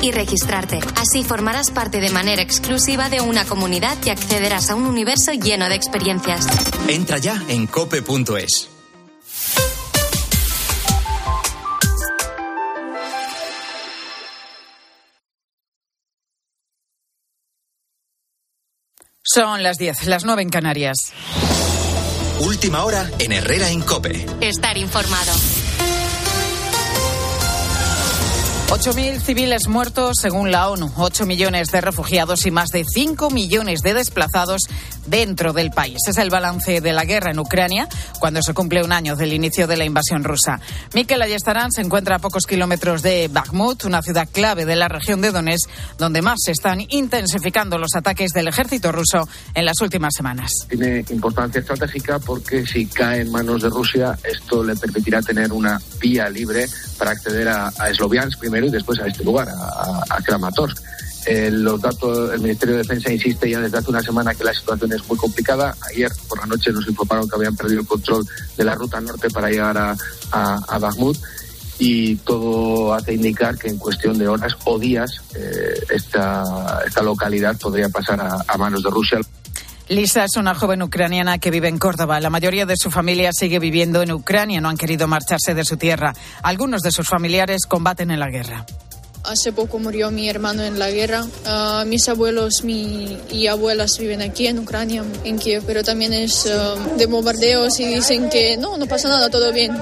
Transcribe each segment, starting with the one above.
y registrarte. Así formarás parte de manera exclusiva de una comunidad y accederás a un universo lleno de experiencias. Entra ya en cope.es. Son las 10, las 9 en Canarias. Última hora en Herrera en Cope. Estar informado. 8.000 civiles muertos según la ONU, 8 millones de refugiados y más de 5 millones de desplazados dentro del país. Es el balance de la guerra en Ucrania cuando se cumple un año del inicio de la invasión rusa. Mikel Ayestarán se encuentra a pocos kilómetros de Bakhmut, una ciudad clave de la región de Donetsk, donde más se están intensificando los ataques del ejército ruso en las últimas semanas. Tiene importancia estratégica porque si cae en manos de Rusia, esto le permitirá tener una vía libre para acceder a, a Sloviansk primero y después a este lugar, a, Kramatorsk. Eh, los datos, el Ministerio de Defensa insiste ya desde hace una semana que la situación es muy complicada. Ayer por la noche nos informaron que habían perdido el control de la ruta norte para llegar a, a, Bakhmut y todo hace indicar que en cuestión de horas o días eh, esta, esta localidad podría pasar a manos de Rusia. Lisa es una joven ucraniana que vive en Córdoba. La mayoría de su familia sigue viviendo en Ucrania, no han querido marcharse de su tierra. Algunos de sus familiares combaten en la guerra. Hace poco murió mi hermano en la guerra. Uh, mis abuelos mi, y abuelas viven aquí en Ucrania, en Kiev, pero también es uh, de bombardeos y dicen que no, no pasa nada, todo bien.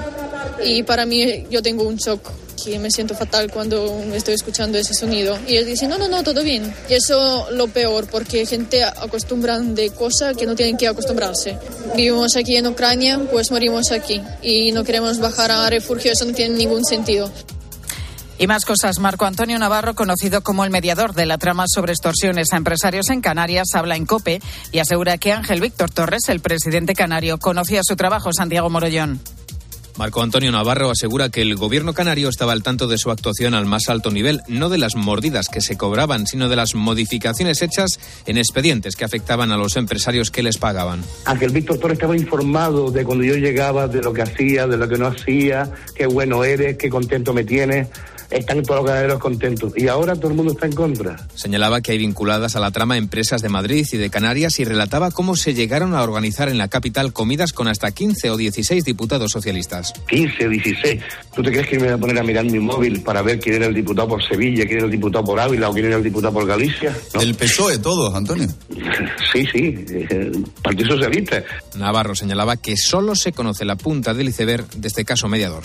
Y para mí yo tengo un shock que me siento fatal cuando estoy escuchando ese sonido. Y ellos dicen, no, no, no, todo bien. Y eso lo peor, porque gente acostumbran de cosas que no tienen que acostumbrarse. Vivimos aquí en Ucrania, pues morimos aquí. Y no queremos bajar a refugio, eso no tiene ningún sentido. Y más cosas. Marco Antonio Navarro, conocido como el mediador de la trama sobre extorsiones a empresarios en Canarias, habla en COPE y asegura que Ángel Víctor Torres, el presidente canario, conocía su trabajo. Santiago Morollón. Marco Antonio Navarro asegura que el gobierno canario estaba al tanto de su actuación al más alto nivel, no de las mordidas que se cobraban, sino de las modificaciones hechas en expedientes que afectaban a los empresarios que les pagaban. Ángel Víctor Torres estaba informado de cuando yo llegaba, de lo que hacía, de lo que no hacía, qué bueno eres, qué contento me tienes están todos los ganaderos contentos. Y ahora todo el mundo está en contra. Señalaba que hay vinculadas a la trama empresas de Madrid y de Canarias y relataba cómo se llegaron a organizar en la capital comidas con hasta 15 o 16 diputados socialistas. 15 o 16. ¿Tú te crees que me voy a poner a mirar mi móvil para ver quién era el diputado por Sevilla, quién era el diputado por Ávila o quién era el diputado por Galicia? ¿No? El PSOE todos, Antonio. Sí, sí, Partido Socialista. Navarro señalaba que solo se conoce la punta del iceberg de este caso mediador.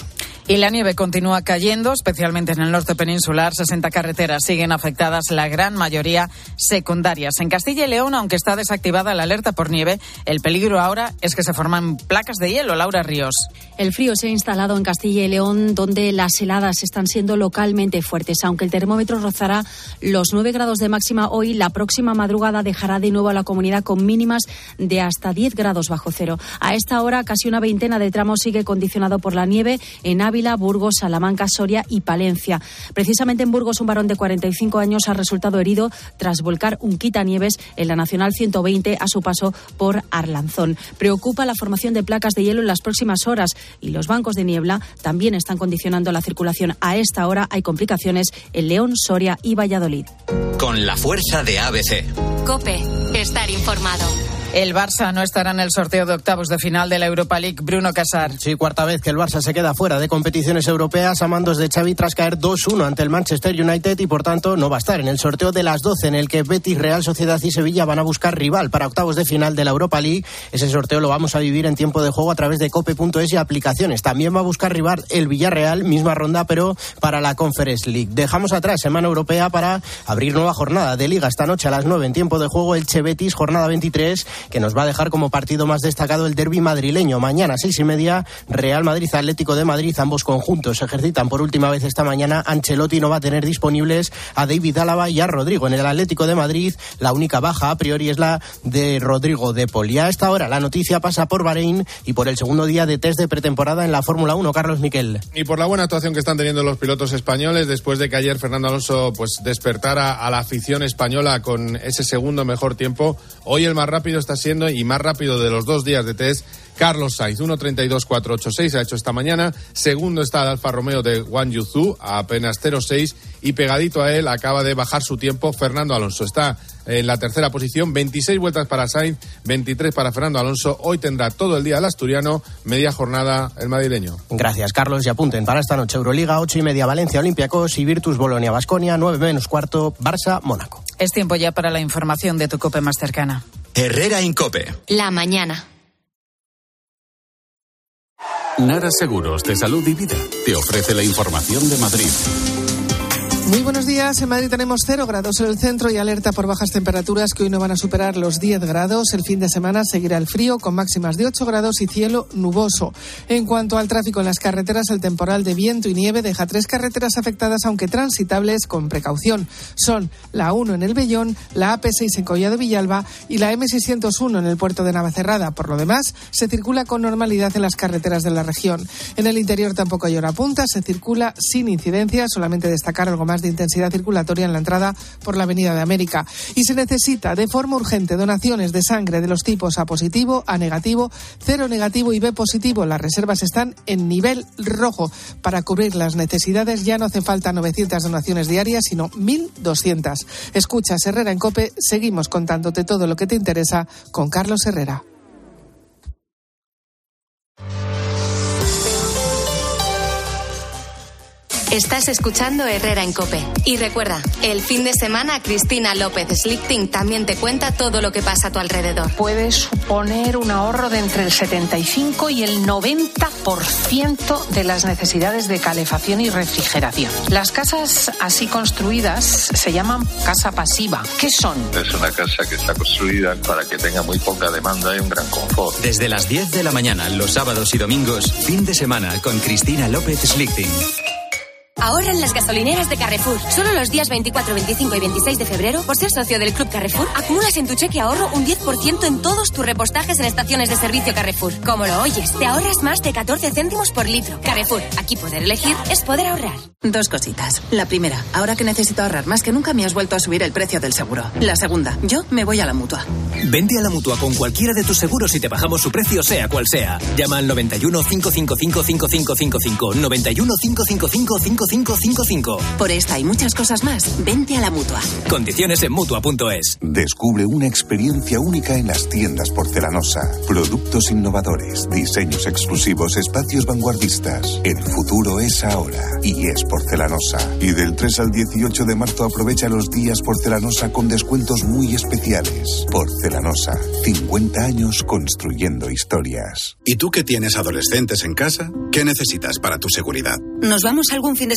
Y la nieve continúa cayendo, especialmente en el norte peninsular. 60 carreteras siguen afectadas, la gran mayoría secundarias. En Castilla y León, aunque está desactivada la alerta por nieve, el peligro ahora es que se forman placas de hielo. Laura Ríos. El frío se ha instalado en Castilla y León, donde las heladas están siendo localmente fuertes. Aunque el termómetro rozará los 9 grados de máxima hoy, la próxima madrugada dejará de nuevo a la comunidad con mínimas de hasta 10 grados bajo cero. A esta hora, casi una veintena de tramos sigue condicionado por la nieve en Ávila Burgos, Salamanca, Soria y Palencia. Precisamente en Burgos, un varón de 45 años ha resultado herido tras volcar un quitanieves en la Nacional 120 a su paso por Arlanzón. Preocupa la formación de placas de hielo en las próximas horas y los bancos de niebla también están condicionando la circulación. A esta hora hay complicaciones en León, Soria y Valladolid. Con la fuerza de ABC. Cope, estar informado. El Barça no estará en el sorteo de octavos de final de la Europa League. Bruno Casar. Sí, cuarta vez que el Barça se queda fuera de competiciones europeas a mandos de Xavi tras caer 2-1 ante el Manchester United y por tanto no va a estar en el sorteo de las 12 en el que Betis, Real Sociedad y Sevilla van a buscar rival para octavos de final de la Europa League. Ese sorteo lo vamos a vivir en tiempo de juego a través de cope.es y aplicaciones. También va a buscar rival el Villarreal, misma ronda pero para la Conference League. Dejamos atrás semana europea para abrir nueva jornada de liga esta noche a las 9 en tiempo de juego el Che Betis, jornada 23 que nos va a dejar como partido más destacado el derby madrileño. Mañana, seis y media, Real Madrid Atlético de Madrid. Ambos conjuntos ejercitan por última vez esta mañana. Ancelotti no va a tener disponibles a David Álava y a Rodrigo. En el Atlético de Madrid, la única baja a priori es la de Rodrigo de Poli. A esta hora, la noticia pasa por Bahrein y por el segundo día de test de pretemporada en la Fórmula 1. Carlos Miquel. Y por la buena actuación que están teniendo los pilotos españoles después de que ayer Fernando Alonso pues despertara a la afición española con ese segundo mejor tiempo. Hoy el más rápido está está siendo y más rápido de los dos días de test Carlos Sainz, 1.32.486 ha hecho esta mañana. Segundo está el Alfa Romeo de Wang Yuzu, a apenas 0.6. Y pegadito a él acaba de bajar su tiempo Fernando Alonso. Está en la tercera posición, 26 vueltas para Sainz, 23 para Fernando Alonso. Hoy tendrá todo el día el asturiano, media jornada el madrileño. Gracias, Carlos. Y apunten para esta noche Euroliga, 8 y media Valencia Olympiacos y Virtus Bolonia Basconia, 9 menos cuarto Barça Mónaco. Es tiempo ya para la información de tu cope más cercana. Herrera Incope. La mañana. Nara Seguros de Salud y Vida te ofrece la información de Madrid. Muy buenos días. En Madrid tenemos cero grados en el centro y alerta por bajas temperaturas que hoy no van a superar los 10 grados. El fin de semana seguirá el frío con máximas de 8 grados y cielo nuboso. En cuanto al tráfico en las carreteras, el temporal de viento y nieve deja tres carreteras afectadas, aunque transitables con precaución. Son la 1 en el Bellón, la AP6 en Collado Villalba y la M601 en el puerto de Navacerrada. Por lo demás, se circula con normalidad en las carreteras de la región. En el interior tampoco hay hora punta, se circula sin incidencia, solamente destacar algo más de intensidad circulatoria en la entrada por la Avenida de América. Y se necesita de forma urgente donaciones de sangre de los tipos A positivo, A negativo, cero negativo y B positivo. Las reservas están en nivel rojo. Para cubrir las necesidades ya no hace falta 900 donaciones diarias, sino 1.200. Escuchas Herrera en Cope, seguimos contándote todo lo que te interesa con Carlos Herrera. Estás escuchando Herrera en Cope. Y recuerda, el fin de semana Cristina López Slichting también te cuenta todo lo que pasa a tu alrededor. Puede suponer un ahorro de entre el 75 y el 90% de las necesidades de calefacción y refrigeración. Las casas así construidas se llaman casa pasiva. ¿Qué son? Es una casa que está construida para que tenga muy poca demanda y un gran confort. Desde las 10 de la mañana, los sábados y domingos, fin de semana con Cristina López Slichting. Ahorra en las gasolineras de Carrefour. Solo los días 24, 25 y 26 de febrero, por ser socio del Club Carrefour, acumulas en tu cheque ahorro un 10% en todos tus repostajes en estaciones de servicio Carrefour. Como lo oyes, te ahorras más de 14 céntimos por litro. Carrefour, aquí poder elegir es poder ahorrar. Dos cositas. La primera, ahora que necesito ahorrar más que nunca me has vuelto a subir el precio del seguro. La segunda, yo me voy a la mutua. Vente a la mutua con cualquiera de tus seguros y te bajamos su precio, sea cual sea. Llama al 91 555 5555. 91 555 5555. Por esta y muchas cosas más, vente a la mutua. Condiciones en mutua.es. Descubre una experiencia única en las tiendas porcelanosa. Productos innovadores, diseños exclusivos, espacios vanguardistas. El futuro es ahora y es porcelanosa. Y del 3 al 18 de marzo aprovecha los días porcelanosa con descuentos muy especiales. Porcelanosa, 50 años construyendo historias. ¿Y tú que tienes adolescentes en casa? ¿Qué necesitas para tu seguridad? Nos vamos algún fin de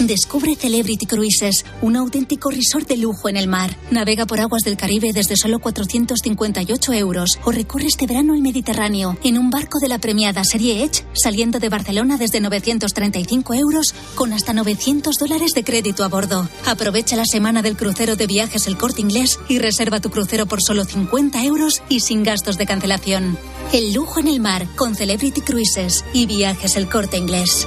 Descubre Celebrity Cruises, un auténtico resort de lujo en el mar. Navega por aguas del Caribe desde solo 458 euros o recorre este verano el Mediterráneo en un barco de la premiada serie Edge saliendo de Barcelona desde 935 euros con hasta 900 dólares de crédito a bordo. Aprovecha la semana del crucero de viajes El Corte Inglés y reserva tu crucero por solo 50 euros y sin gastos de cancelación. El lujo en el mar con Celebrity Cruises y viajes El Corte Inglés.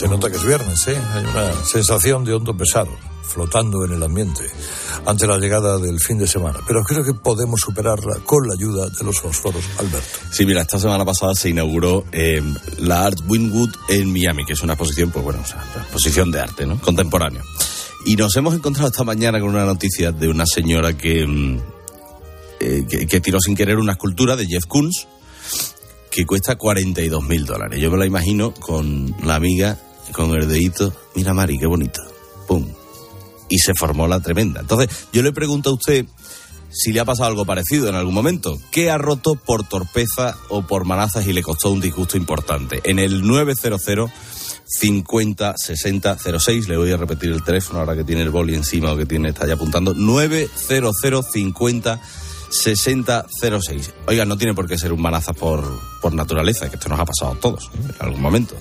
Se nota que es viernes, ¿eh? Hay una sensación de hondo pesado flotando en el ambiente ante la llegada del fin de semana. Pero creo que podemos superarla con la ayuda de los fósforos, Alberto. Sí, mira, esta semana pasada se inauguró eh, la Art Winwood en Miami, que es una exposición, pues bueno, o sea, una exposición de arte, ¿no? Contemporáneo. Y nos hemos encontrado esta mañana con una noticia de una señora que, mm, eh, que, que tiró sin querer una escultura de Jeff Koons que cuesta 42 mil dólares. Yo me la imagino con la amiga, con el dedito. Mira, Mari, qué bonito. Pum. Y se formó la tremenda. Entonces, yo le pregunto a usted si le ha pasado algo parecido en algún momento. ¿Qué ha roto por torpeza o por manazas y le costó un disgusto importante? En el 900 50 60 06, le voy a repetir el teléfono ahora que tiene el boli encima o que tiene, está ya apuntando, 900 50 6006. Oiga, no tiene por qué ser un manazas por, por naturaleza, que esto nos ha pasado a todos ¿eh? en algún momento.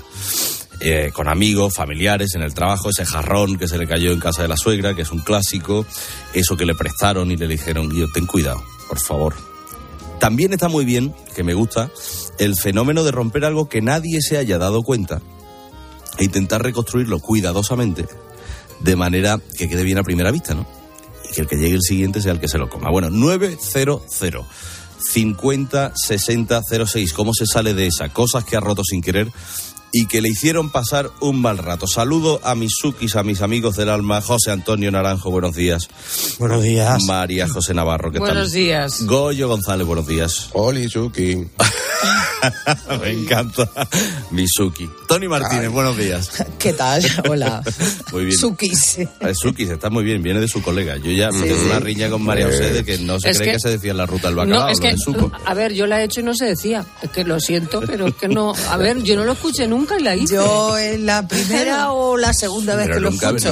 Eh, con amigos, familiares, en el trabajo, ese jarrón que se le cayó en casa de la suegra, que es un clásico, eso que le prestaron y le dijeron, yo, ten cuidado, por favor. También está muy bien, que me gusta, el fenómeno de romper algo que nadie se haya dado cuenta e intentar reconstruirlo cuidadosamente, de manera que quede bien a primera vista, ¿no? y que el que llegue el siguiente sea el que se lo coma. Bueno, 900 50 60 06. ¿Cómo se sale de esa? Cosas que ha roto sin querer y que le hicieron pasar un mal rato. Saludo a mis sukis, a mis amigos del alma. José Antonio Naranjo, buenos días. Buenos días. María José Navarro, ¿qué Buenos tal? días. Goyo González, buenos días. Oli, Suki. Me encanta. Misuki. Tony Martínez, buenos días. ¿Qué tal? Hola. Muy bien. Sukis. Eh, Sukis, está muy bien, viene de su colega. Yo ya tengo una riña con María José de que no se Es cree que... que- se decía en la ruta del bacalao, No, es que, a ver, yo la he hecho y no se decía. Es que lo siento, pero es que no. A ver, yo no lo escuché nunca y la hice. Yo en la primera o la segunda vez Pero que lo nunca, escucho.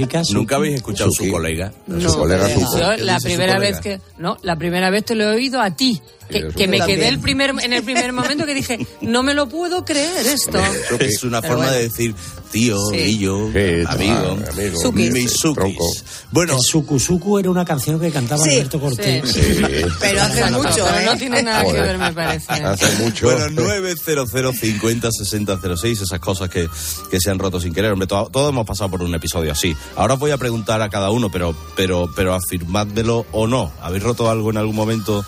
nunca- Nunca habéis escuchado su colega. No, Su colega yo ¿Qué la su primera colega? vez que no, la primera vez te lo he oído a ti, que, me también. quedé el primer en el primer momento que dije, no me lo puedo creer esto. Es una Pero forma bueno. de decir tío, Sí. guillo, amigo. amigo. Sukis. Mis Mis sukis. Bueno, El Suku Suku era una canción que cantaba Sí, Alberto Cortés. Sí. Pero hace mucho, ¿eh? no tiene nada que ver, me parece. Hace mucho. Bueno, 900 50 60 06, esas cosas que, que se han roto sin querer. Hombre, to- todos hemos pasado por un episodio así. Ahora os voy a preguntar a cada uno, pero, pero, pero afirmádmelo o no. ¿Habéis roto algo en algún momento?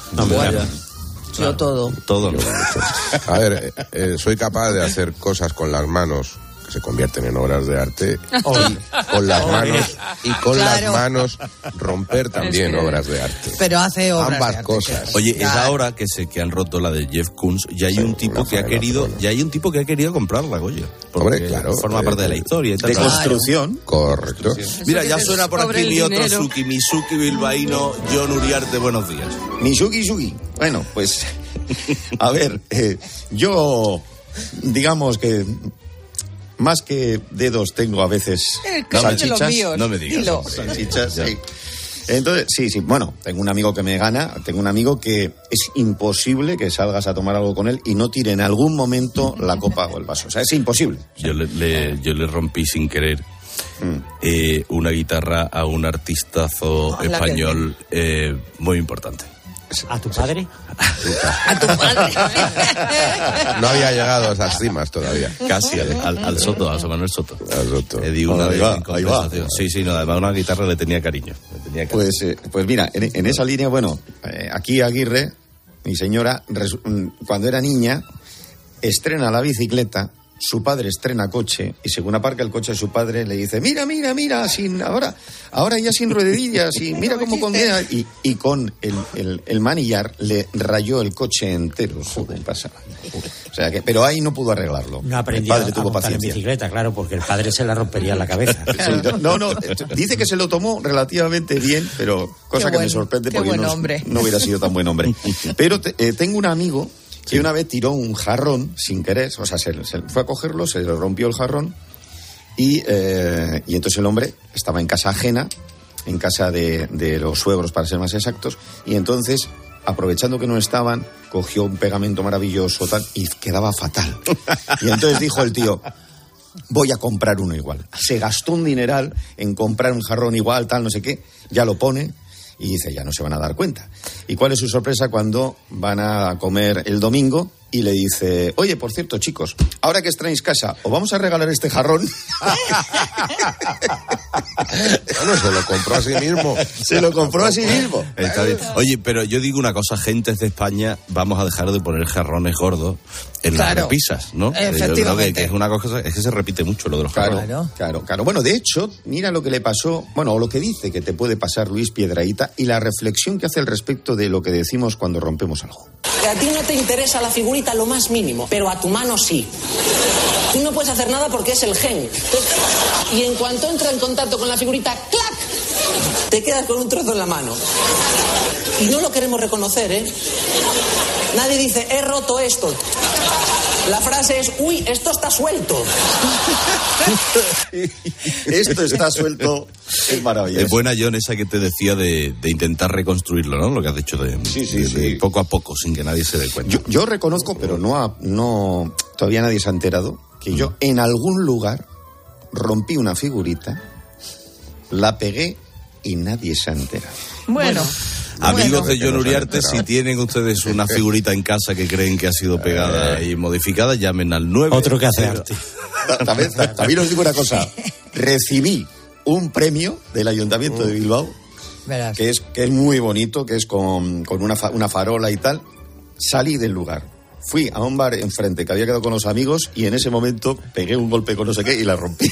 Yo todo. Todo. ¿no? A ver, eh, soy capaz de hacer cosas con las manos se convierten en obras de arte y con las manos y con Claro. las manos romper también Es que- obras de arte. Pero hace obras Ambas de arte, cosas. Oye, es ahora que se que han roto la de Jeff Koons, ya hay un tipo que ha querido, ya hay un tipo que ha querido comprarla. Porque Hombre, claro. Forma eh, parte de la historia y tal. De construcción. Correcto. Mira, ya suena por aquí mi otro. Suki, mi Suki bilbaíno, John Uriarte, buenos días. Misuki Suki. Bueno, pues, a ver, eh, yo, digamos que más que dedos tengo a veces Eh, salchichas. míos. No me digas. Dilo. Salchichas, sí. Entonces, sí, sí, bueno, tengo un amigo que me gana, tengo un amigo que es imposible que salgas a tomar algo con él y no tire en algún momento la copa o el vaso. O sea, es imposible. Yo le, le- yo le rompí sin querer eh, una guitarra a un artistazo Hola, español eh, muy importante. ¿A tu padre? A tu padre. No había llegado a esas cimas todavía. Casi, al, al- al Soto, a José Manuel Soto. Al Soto. Le di una Ahí vez va, en ahí va. compensación. Sí, sí, no, además una guitarra le tenía cariño. le tenía cariño. Pues, eh, pues mira, en, en esa línea, bueno, eh, aquí Aguirre, mi señora, mm, cuando era niña, estrena la bicicleta, su padre estrena coche y según aparca el coche su padre le dice, mira, mira, mira, sin ahora, ahora ya sin ruedillas y mira cómo condena y, y con el, el- el manillar le rayó el coche entero. Joder, pasaba. O sea que, pero ahí no pudo arreglarlo. No el aprendió padre a tuvo montar en paciencia. bicicleta, claro, porque el padre se la rompería en la cabeza. Sí, no, no, dice que se lo tomó relativamente bien, pero cosa Qué que buen- me sorprende porque buen no, hombre. no hubiera sido tan buen hombre. Pero te- eh, tengo un amigo que una vez tiró un jarrón sin querer, o sea, se, se fue a cogerlo, se le rompió el jarrón y, eh, y entonces el hombre estaba en casa ajena, en casa de, de los suegros para ser más exactos, y entonces, aprovechando que no estaban, cogió un pegamento maravilloso tal, y quedaba fatal. Y entonces dijo el tío, voy a comprar uno igual. Se gastó un dineral en comprar un jarrón igual, tal, no sé qué, ya lo pone y dice, ya no se van a dar cuenta. ¿Y cuál es su sorpresa cuando van a comer el domingo? Y le dice, oye, por cierto, chicos, ahora que estrenáis casa, os vamos a regalar este jarrón. Bueno, se lo compró a sí mismo. Se lo compró a sí mismo. Está bien. Oye, pero yo digo una cosa, gentes de España, vamos a dejar de poner jarrones gordos en las repisas, ¿no? Yo creo que, Efectivamente. que es una cosa, es que se repite mucho lo de los jarrones. Claro, claro, claro. Bueno, de hecho, mira lo que le pasó, bueno, o lo que dice que te puede pasar Luis Piedraíta y la reflexión que hace al respecto de lo que decimos cuando rompemos algo. A ti no te interesa la figurita lo más mínimo, pero a tu mano sí. Tú no puedes hacer nada porque es el gen. Y en cuanto entra en contacto con la figurita, ¡clac! Te quedas con un trozo en la mano. Y no lo queremos reconocer, ¿eh? Nadie dice, he roto esto. La frase es, uy, esto está suelto. Esto está suelto, es maravilloso. Es buena, John, esa que te decía de, de intentar reconstruirlo, ¿no? Lo que has dicho de, de- de poco a poco, sin que nadie se dé cuenta. Yo, yo reconozco, pero no, ha- no todavía nadie se ha enterado, que yo en algún lugar rompí una figurita, la pegué y nadie se ha enterado. Bueno. Amigos de John Uriarte, si tienen ustedes una figurita en casa que creen que ha sido pegada y modificada, llamen al 9. Otro que hace arte. Ta- También, ta- también os digo una cosa, recibí un premio del Ayuntamiento de Bilbao, que es, que es muy bonito, que es con, con una, fa- una farola y tal. Salí del lugar. Fui a un bar enfrente que había quedado con los amigos y en ese momento pegué un golpe con no sé qué y la rompí.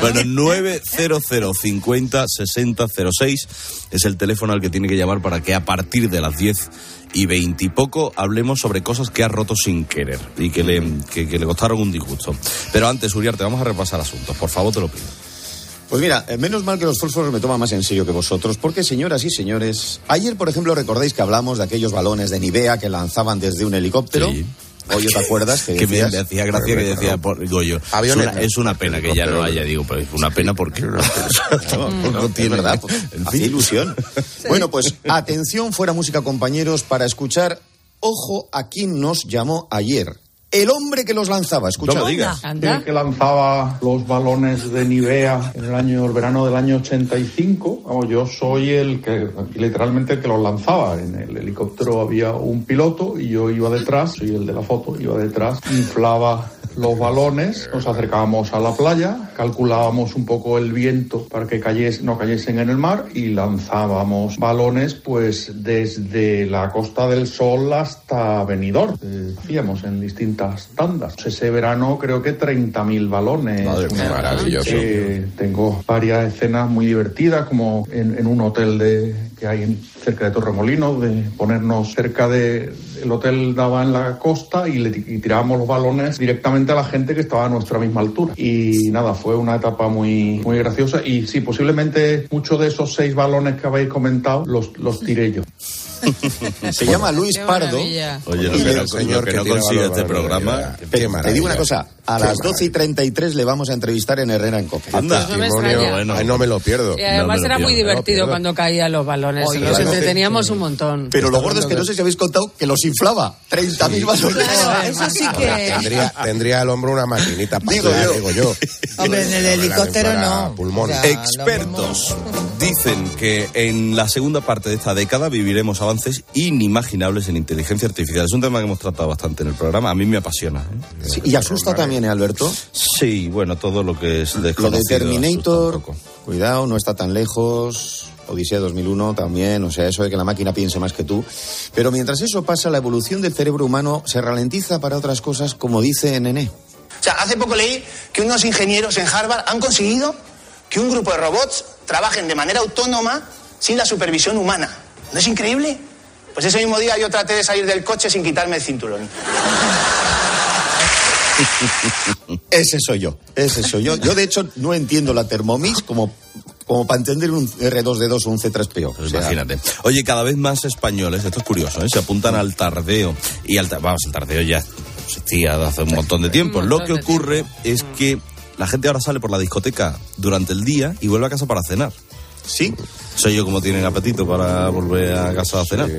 Bueno, 900 50 60 06 es el teléfono al que tiene que llamar para que a partir de las 10 y 20 y poco hablemos sobre cosas que ha roto sin querer y que le, que, que le costaron un disgusto. Pero antes, Uriarte, vamos a repasar asuntos. Por favor, te lo pido. Pues mira, eh, menos mal que los fósforos me toman más en serio que vosotros, porque señoras y señores, ayer, por ejemplo, recordáis que hablamos de aquellos balones de Nivea que lanzaban desde un helicóptero. Oye, ¿te acuerdas? Que, Que me, decías- me hacía gracia que decía, por, digo yo, es una, es una pena que ya no haya, digo, pero es una pena porque no, no tiene verdad, pues, hacía ilusión. Bueno, pues atención, fuera música, compañeros, para escuchar, ojo a quién nos llamó ayer. El hombre que los lanzaba, escucha. El que lanzaba los balones de Nivea en el año el verano del año 85. Vamos, yo soy el que literalmente el que los lanzaba. En el helicóptero había un piloto y yo iba detrás, soy el de la foto, iba detrás, inflaba los balones, nos acercábamos a la playa, calculábamos un poco el viento para que cayes- no cayesen en el mar y lanzábamos balones pues desde la Costa del Sol hasta Benidorm. Eh, hacíamos en distintas tandas. Ese verano creo que 30.000 balones. Madre mía, maravilloso. Eh, tengo varias escenas muy divertidas como en, en un hotel de, que hay en- cerca de Torremolinos, de ponernos cerca de el hotel daba en la costa y, le, y tirábamos los balones directamente a la gente que estaba a nuestra misma altura. Y nada, fue una etapa muy, muy graciosa y sí, posiblemente muchos de esos seis balones que habéis comentado los, los tiré yo. Se llama Luis Qué Pardo. maravilla. Oye, lo que no, señor que que no consigue este programa. verdad. Te digo una cosa, a Qué las 12 y 33 le vamos a entrevistar en Herrera en Cope. Anda. Pues no me bueno. Ay, no me lo pierdo. Y además No era muy divertido No, cuando caían los balones. Oye, Nos entreteníamos un montón. Pero lo gordo es que no sé si habéis contado que los inflaba. 30.000 balones. Claro, eso sí que. Tendría, tendría el hombro una maquinita para Digo yo. digo yo. Hombre, en el helicóptero no. Pulmón. Expertos dicen que en la segunda parte de esta década viviremos avances inimaginables en inteligencia artificial. Es un tema que hemos tratado bastante en el programa. A mí me apasiona. ¿eh? Sí, y asusta también, ¿eh, Alberto? Sí, bueno, todo lo que es Lo de Terminator, cuidado, no está tan lejos. Odisea 2001 también, o sea, eso de que la máquina piense más que tú. Pero mientras eso pasa, la evolución del cerebro humano se ralentiza para otras cosas, como dice Nené. O sea, hace poco leí que unos ingenieros en Harvard han conseguido que un grupo de robots trabajen de manera autónoma sin la supervisión humana. ¿No es increíble? Pues ese mismo día yo traté de salir del coche sin quitarme el cinturón. Ese soy yo, ese soy yo. Yo, de hecho, no entiendo la Thermomix como, como para entender un R2D2 o un C3PO. Pues O sea, imagínate. Oye, cada vez más españoles, esto es curioso, ¿eh? se apuntan al tardeo. Y al, ta- vamos, el tardeo ya existía hace un montón de tiempo. Lo que ocurre es que la gente ahora sale por la discoteca durante el día y vuelve a casa para cenar. Sí. Soy yo como tienen apetito para volver a casa a cenar.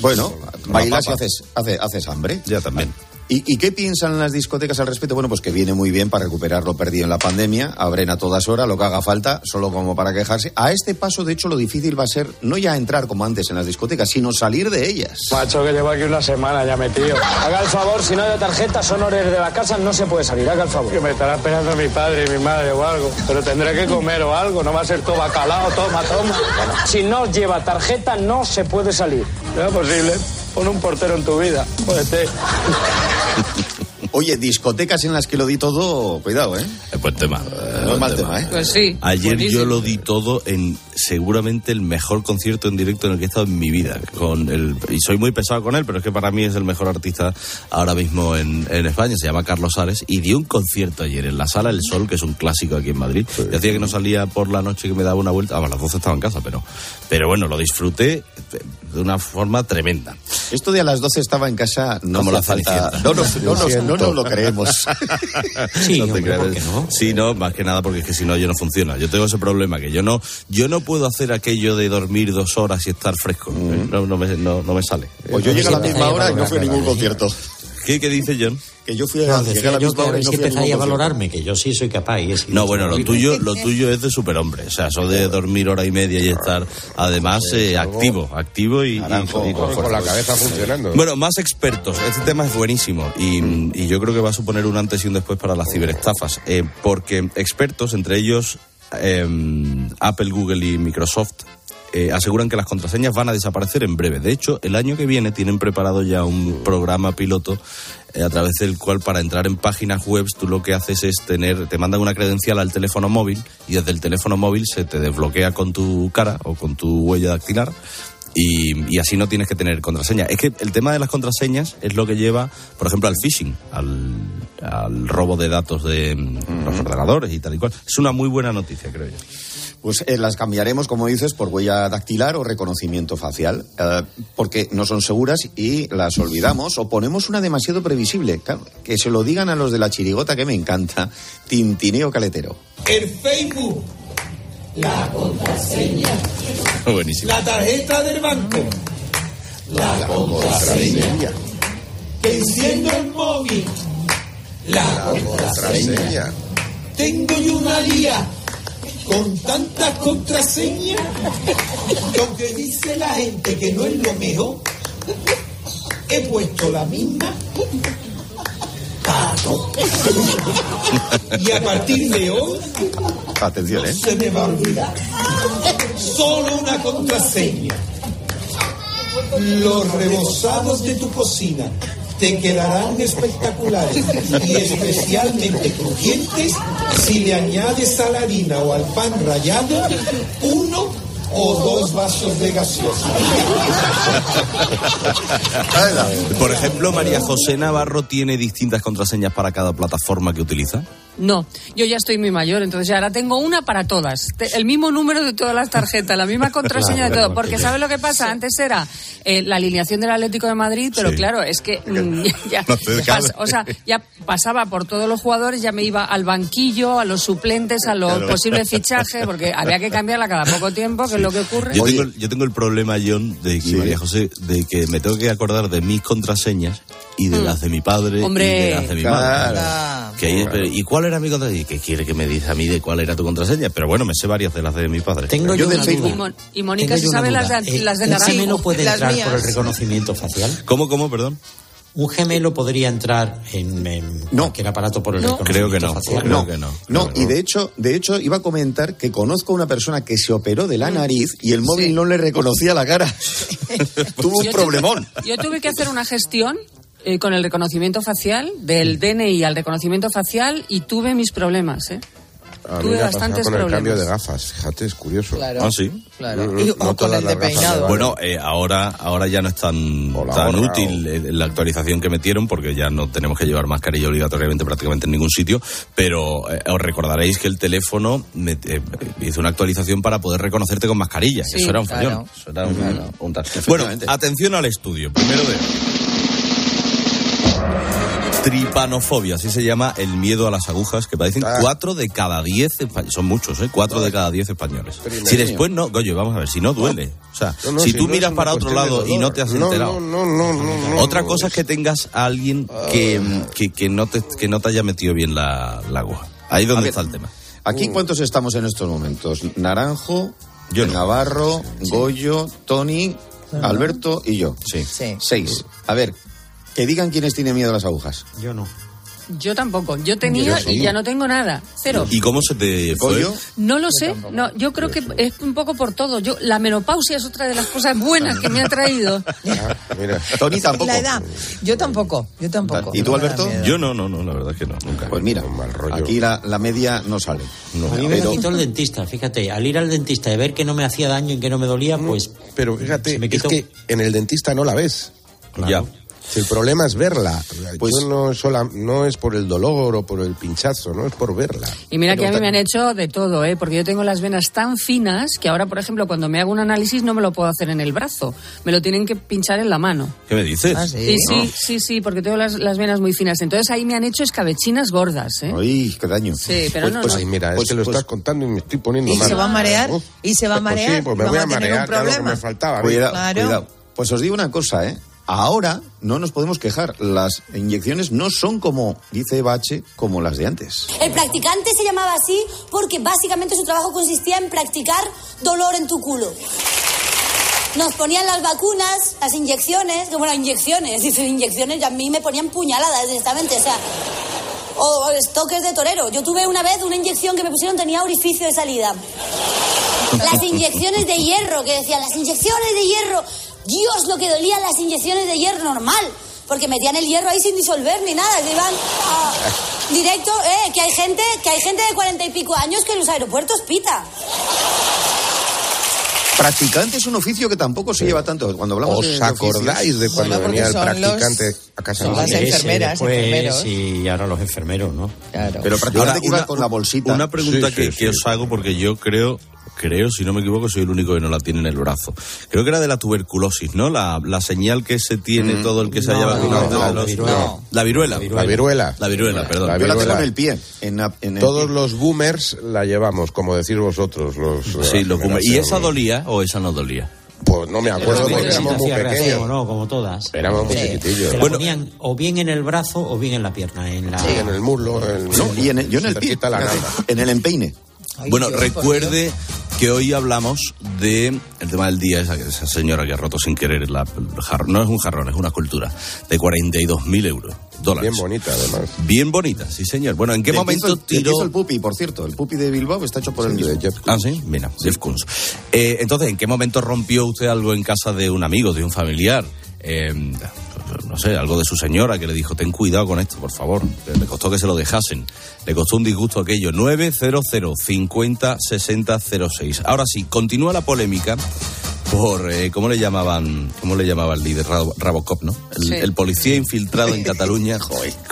Bueno, bailas y haces, haces, haces hambre. Ya también. ¿Y, y qué piensan las discotecas al respecto? Bueno, pues que viene muy bien para recuperar lo perdido en la pandemia, abren a todas horas, lo que haga falta, solo como para quejarse. A este paso, de hecho, lo difícil va a ser no ya entrar como antes en las discotecas, sino salir de ellas. Macho, que llevo aquí una semana ya metido. Haga el favor, si no hay tarjetas honores de la casa, no se puede salir. Haga el favor. Que me estará esperando mi padre y mi madre o algo. Pero tendré que comer o algo. No va a ser todo bacalao, toma, toma. Si no lleva tarjeta, no se puede salir. No es posible. Pon un portero en tu vida. Jódete. Oye, discotecas en las que lo di todo, cuidado, ¿eh? Es buen tema. No es mal tema, ¿eh? Pues sí. Ayer buenísimo. yo lo di todo en seguramente el mejor concierto en directo en el que he estado en mi vida. Con el, y soy muy pesado con él, pero es que para mí es el mejor artista ahora mismo en, en España. Se llama Carlos Ares y dio un concierto ayer en la Sala El Sol, que es un clásico aquí en Madrid. Decía que no salía por la noche que me daba una vuelta. Ah, a las 12 estaba en casa, pero, pero bueno, lo disfruté de una forma tremenda. Esto de a las 12 estaba en casa, no Como la falta. No, nos- no, no nos lo creemos. Sí, No te hombre, creas. ¿por qué no? Sí, no, más que nada porque es que si no yo no funciona. Yo tengo ese problema que yo no, yo no puedo hacer aquello de dormir dos horas y estar fresco. No, no me, no, no me sale. Pues yo llegué a la misma hora y no fui a ningún concierto. ¿Qué, qué dice John? Que yo fui No, a, a decía la yo misma que a ver no a empezáis valorarme, que yo sí soy capaz. Y sido No, bueno, lo tuyo, lo tuyo es de superhombre. O sea, eso de dormir hora y media y estar, además, eh, activo, activo y, y- Naranjo, y con la cabeza funcionando. Bueno, más expertos. Este tema es buenísimo y, y yo creo que va a suponer un antes y un después para las ciberestafas. eh, porque expertos, entre ellos eh, Apple, Google y Microsoft, eh, aseguran que las contraseñas van a desaparecer en breve. De hecho, el año que viene tienen preparado ya un programa piloto eh, a través del cual para entrar en páginas web tú lo que haces es tener, te mandan una credencial al teléfono móvil y desde el teléfono móvil se te desbloquea con tu cara o con tu huella dactilar y, y así no tienes que tener contraseña. Es que el tema de las contraseñas es lo que lleva, por ejemplo, al phishing, al, al robo de datos de mm, los ordenadores y tal y cual. Es una muy buena noticia, creo yo. Pues eh, las cambiaremos, como dices, por huella dactilar o reconocimiento facial, eh, porque no son seguras y las olvidamos o ponemos una demasiado previsible. Que se lo digan a los de la chirigota que me encanta, tintineo caletero. El Facebook, la contraseña, Buenísimo. la tarjeta del banco, la contraseña, que enciendo el móvil, la contraseña. Tengo yo una lía con tantas contraseñas que aunque dice la gente que no es lo mejor, he puesto la misma para todo. Y a partir de hoy Atención, ¿eh? se me va a olvidar. Solo una contraseña. Los rebozados de tu cocina te quedarán espectaculares y especialmente crujientes si le añades a la harina o al pan rallado uno o dos vasos de gaseosa. Por ejemplo, María José Navarro tiene distintas contraseñas para cada plataforma que utiliza. No, yo ya estoy muy mayor, entonces ya ahora tengo una para todas. Te- El mismo número de todas las tarjetas, la misma contraseña de todo. Porque ¿sabes lo que pasa? Antes era eh, la alineación del Atlético de Madrid, pero Sí. claro, es que mm, ya, No te cabe. pas- o sea, ya pasaba por todos los jugadores, ya me iba al banquillo, a los suplentes, a los Claro. posibles fichajes, porque había que cambiarla cada poco tiempo, que lo que ocurre. Yo tengo, el- yo tengo el problema, John, de que, María José, de que me tengo que acordar de mis contraseñas y de Mm. las de mi padre Hombre. y de las de mi Claro. madre. Que ahí- pero, ¿Y cuál era mi contraseña? ¿Y qué quiere que me dice a mí de cuál era tu contraseña? Pero bueno, me sé varias de las de mi padre. Tengo yo, una Y, duda. Mon- y Mónica se yo sabe las de, Eh, las de ¿Un Naranjo. gemelo puede Las entrar por el reconocimiento facial? ¿Cómo, cómo, perdón? ¿Un gemelo podría entrar en, en cualquier aparato por el No. Creo que no. facial? Creo que no. No, y de hecho, de hecho iba a comentar que conozco a una persona que se operó de la nariz y el móvil no le reconocía la cara. Tuvo un Yo problemón. tuve- Yo tuve que hacer una gestión eh, con el reconocimiento facial, del DNI al reconocimiento facial, y tuve mis problemas, ¿eh? A mí Tuve me ha pasado bastantes con el problemas. cambio de gafas, fíjate, es curioso. Claro. Ah, sí. Claro. Y- no o con el de peinado. Bueno, eh, ahora, ahora ya no es tan, útil la actualización que metieron porque ya no tenemos que llevar mascarilla obligatoriamente prácticamente en ningún sitio, pero eh, os recordaréis que el teléfono me- eh, hizo una actualización para poder reconocerte con mascarilla. Sí, Eso era un claro. follón. Eso era un- un tal. Bueno, atención al estudio. Primero de... Tripanofobia, así se llama el miedo a las agujas, que padecen Ah. cuatro de cada diez españoles. Son muchos, ¿eh? Cuatro de cada diez españoles. Si después no, oye, vamos a ver, si no duele. O sea, No, no, si si tú no miras para otro lado y no te has enterado. no, no, no, no, Otra no. cosa es que tengas a alguien que, que, que no, te, que no te haya metido bien la, la aguja. Ahí donde ver, está el tema. Aquí Uh. cuántos estamos en estos momentos? Naranjo, Yo no. Navarro, Goyo, Tony, Alberto y yo. Sí. Sí. Seis. A ver, que digan quiénes tienen miedo a las agujas. Yo no. Yo tampoco. Yo tenía Yo sí. y ya no tengo nada. Cero. ¿Y cómo se te fue? No lo sé. No, yo creo que es un poco por todo. Yo la menopausia es otra de las cosas buenas que me ha traído. Ah, mira. Tony tampoco. La edad. Yo tampoco, yo tampoco. ¿Y tú, No Alberto? Yo no, no, no, la verdad es que no, nunca. Pues mira, Un mal rollo. aquí la, la media no sale. A mí me Pero- quitó el dentista, fíjate. Al ir al dentista y ver que no me hacía daño y que no me dolía, pues. Pero fíjate, es que en el dentista no la ves. Ya. Si el problema es verla. Pues- Yo no, sola, no es por el dolor o por el pinchazo, no es por verla. Y mira Pero que a mí me han hecho de todo, ¿eh? porque yo tengo las venas tan finas que ahora, por ejemplo, cuando me hago un análisis no me lo puedo hacer en el brazo. Me lo tienen que pinchar en la mano. ¿Qué me dices? Ah, Sí, sí, sí, sí, porque tengo las, las venas muy finas. Entonces ahí me han hecho escabechinas gordas, ¿eh? Ay, qué daño. Sí, pero no, Pues no. ay, mira, Pues- es que lo pues- estás contando y me estoy poniendo ¿Y mal. se va a marear? ¿Y se va a Pues marear? sí, pues me ¿Y voy a marear, ya lo que me faltaba. Cuidado, Claro. cuidado. Pues os digo una cosa, ¿eh? Ahora no nos podemos quejar. Las inyecciones no son como, dice Bache, como las de antes. El practicante se llamaba así porque básicamente su trabajo consistía en practicar dolor en tu culo. Nos ponían las vacunas, las inyecciones, que bueno, inyecciones, dice inyecciones, y a mí me ponían puñaladas directamente, o sea, o estoques de torero. Yo tuve una vez una inyección que me pusieron, tenía orificio de salida. Las inyecciones de hierro, que decían, las inyecciones de hierro. Dios, lo que dolían las inyecciones de hierro normal. Porque metían el hierro ahí sin disolver ni nada. Se iban a- directo, eh, que hay gente, que hay gente de cuarenta y pico años que en los aeropuertos pita. Practicante es un oficio que tampoco se lleva tanto. Cuando hablamos ¿Os de- acordáis de cuando Bueno, venía el practicante a casa son de las enfermeras, después, enfermeros. Y ahora los enfermeros, ¿no? Claro. Pero practicante Ahora, que iba una- con la bolsita. Una pregunta Sí, que, sí, que os hago porque yo creo, creo, si no me equivoco, soy el único que no la tiene en el brazo. Creo que era de la tuberculosis, ¿no? La, la señal que se tiene Mm. todo el que se No, haya no, vacunado. no, de la los- viruela. no. La viruela. La viruela. La viruela, perdón. La Yo la tengo viruela. en el pie. En, la- en el Todos pie. los boomers la llevamos, como decís vosotros. Los, Sí, la lo cum- ¿Y esa dolía o esa no dolía? Pues no me acuerdo porque éramos muy pequeños. no, como todas. Éramos muy Sí. chiquitillos. Se la Bueno. ponían o bien en el brazo o bien en la pierna. En la... Sí, en el muslo. en- No, y en el- yo en el pie. la en el empeine. Ay, bueno, Dios, por recuerde que hoy hablamos de el tema del día, esa, esa señora que ha roto sin querer la, el jarrón. No es un jarrón, es una escultura de 42.000 euros, dólares. Bien bonita, además. Bien bonita, sí señor. Bueno, ¿en qué De momento tiró...? el pupi, por cierto. El pupi de Bilbao está hecho por el mismo. de Jeff Ah, sí, mira, Jeff Koons. Eh, entonces, ¿en qué momento rompió usted algo en casa de un amigo, de un familiar? Eh, no sé, algo de su señora que le dijo, ten cuidado con esto, por favor. Le costó que se lo dejasen. Le costó un disgusto aquello. 900 50 60 06. Ahora sí, continúa la polémica por, eh, ¿cómo le llamaban? ¿Cómo le llamaba el líder? Rabo- Rabocop, ¿no? El, Sí. el policía infiltrado en Cataluña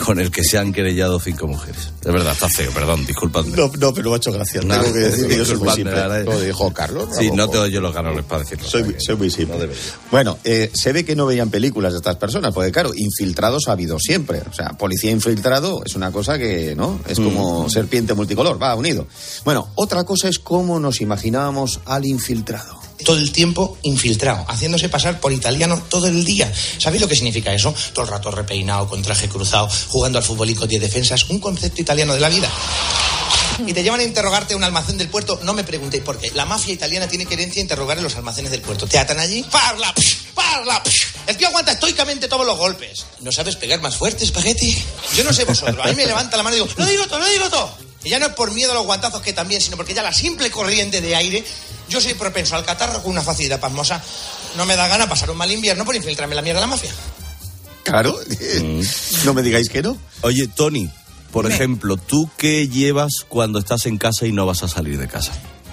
con el que se han querellado cinco mujeres. De verdad, está feo, perdón, disculpadme. No, no, pero me ha hecho gracia. Nada, Tengo que decir que yo soy muy disculpadme, simple. la verdad. Lo dijo Carlos. Sí, no te doy yo los ganones para decirlo. Soy, muy- soy muy simple. bueno, eh, se ve que no veían películas de estas personas, porque claro, infiltrados ha habido siempre. O sea, policía infiltrado es una cosa que, ¿no? Es como serpiente multicolor, va unido. Bueno, otra cosa es cómo nos imaginábamos al infiltrado. Todo el tiempo infiltrado, haciéndose pasar por italiano todo el día. ¿Sabéis lo que significa eso? Todo el rato repeinado, con traje cruzado, jugando al futbolico 10 defensas, un concepto italiano de la vida. Y te llevan a interrogarte a un almacén del puerto, no me preguntéis por qué. La mafia italiana tiene querencia interrogar en los almacenes del puerto. Te atan allí, parla, parla. El tío aguanta estoicamente todos los golpes. ¿No sabes pegar más fuerte, espagueti? Yo no sé vosotros, a mí me levanta la mano y digo, lo digo todo, lo digo todo. Y ya no es por miedo a los guantazos que también, sino porque ya la simple corriente de aire, yo soy propenso al catarro con una facilidad pasmosa. No me da gana pasar un mal invierno por infiltrarme en la mierda de la mafia. Claro, no me digáis que no. Oye, Tony, por ejemplo, ¿tú qué llevas cuando estás en casa y no vas a salir de casa?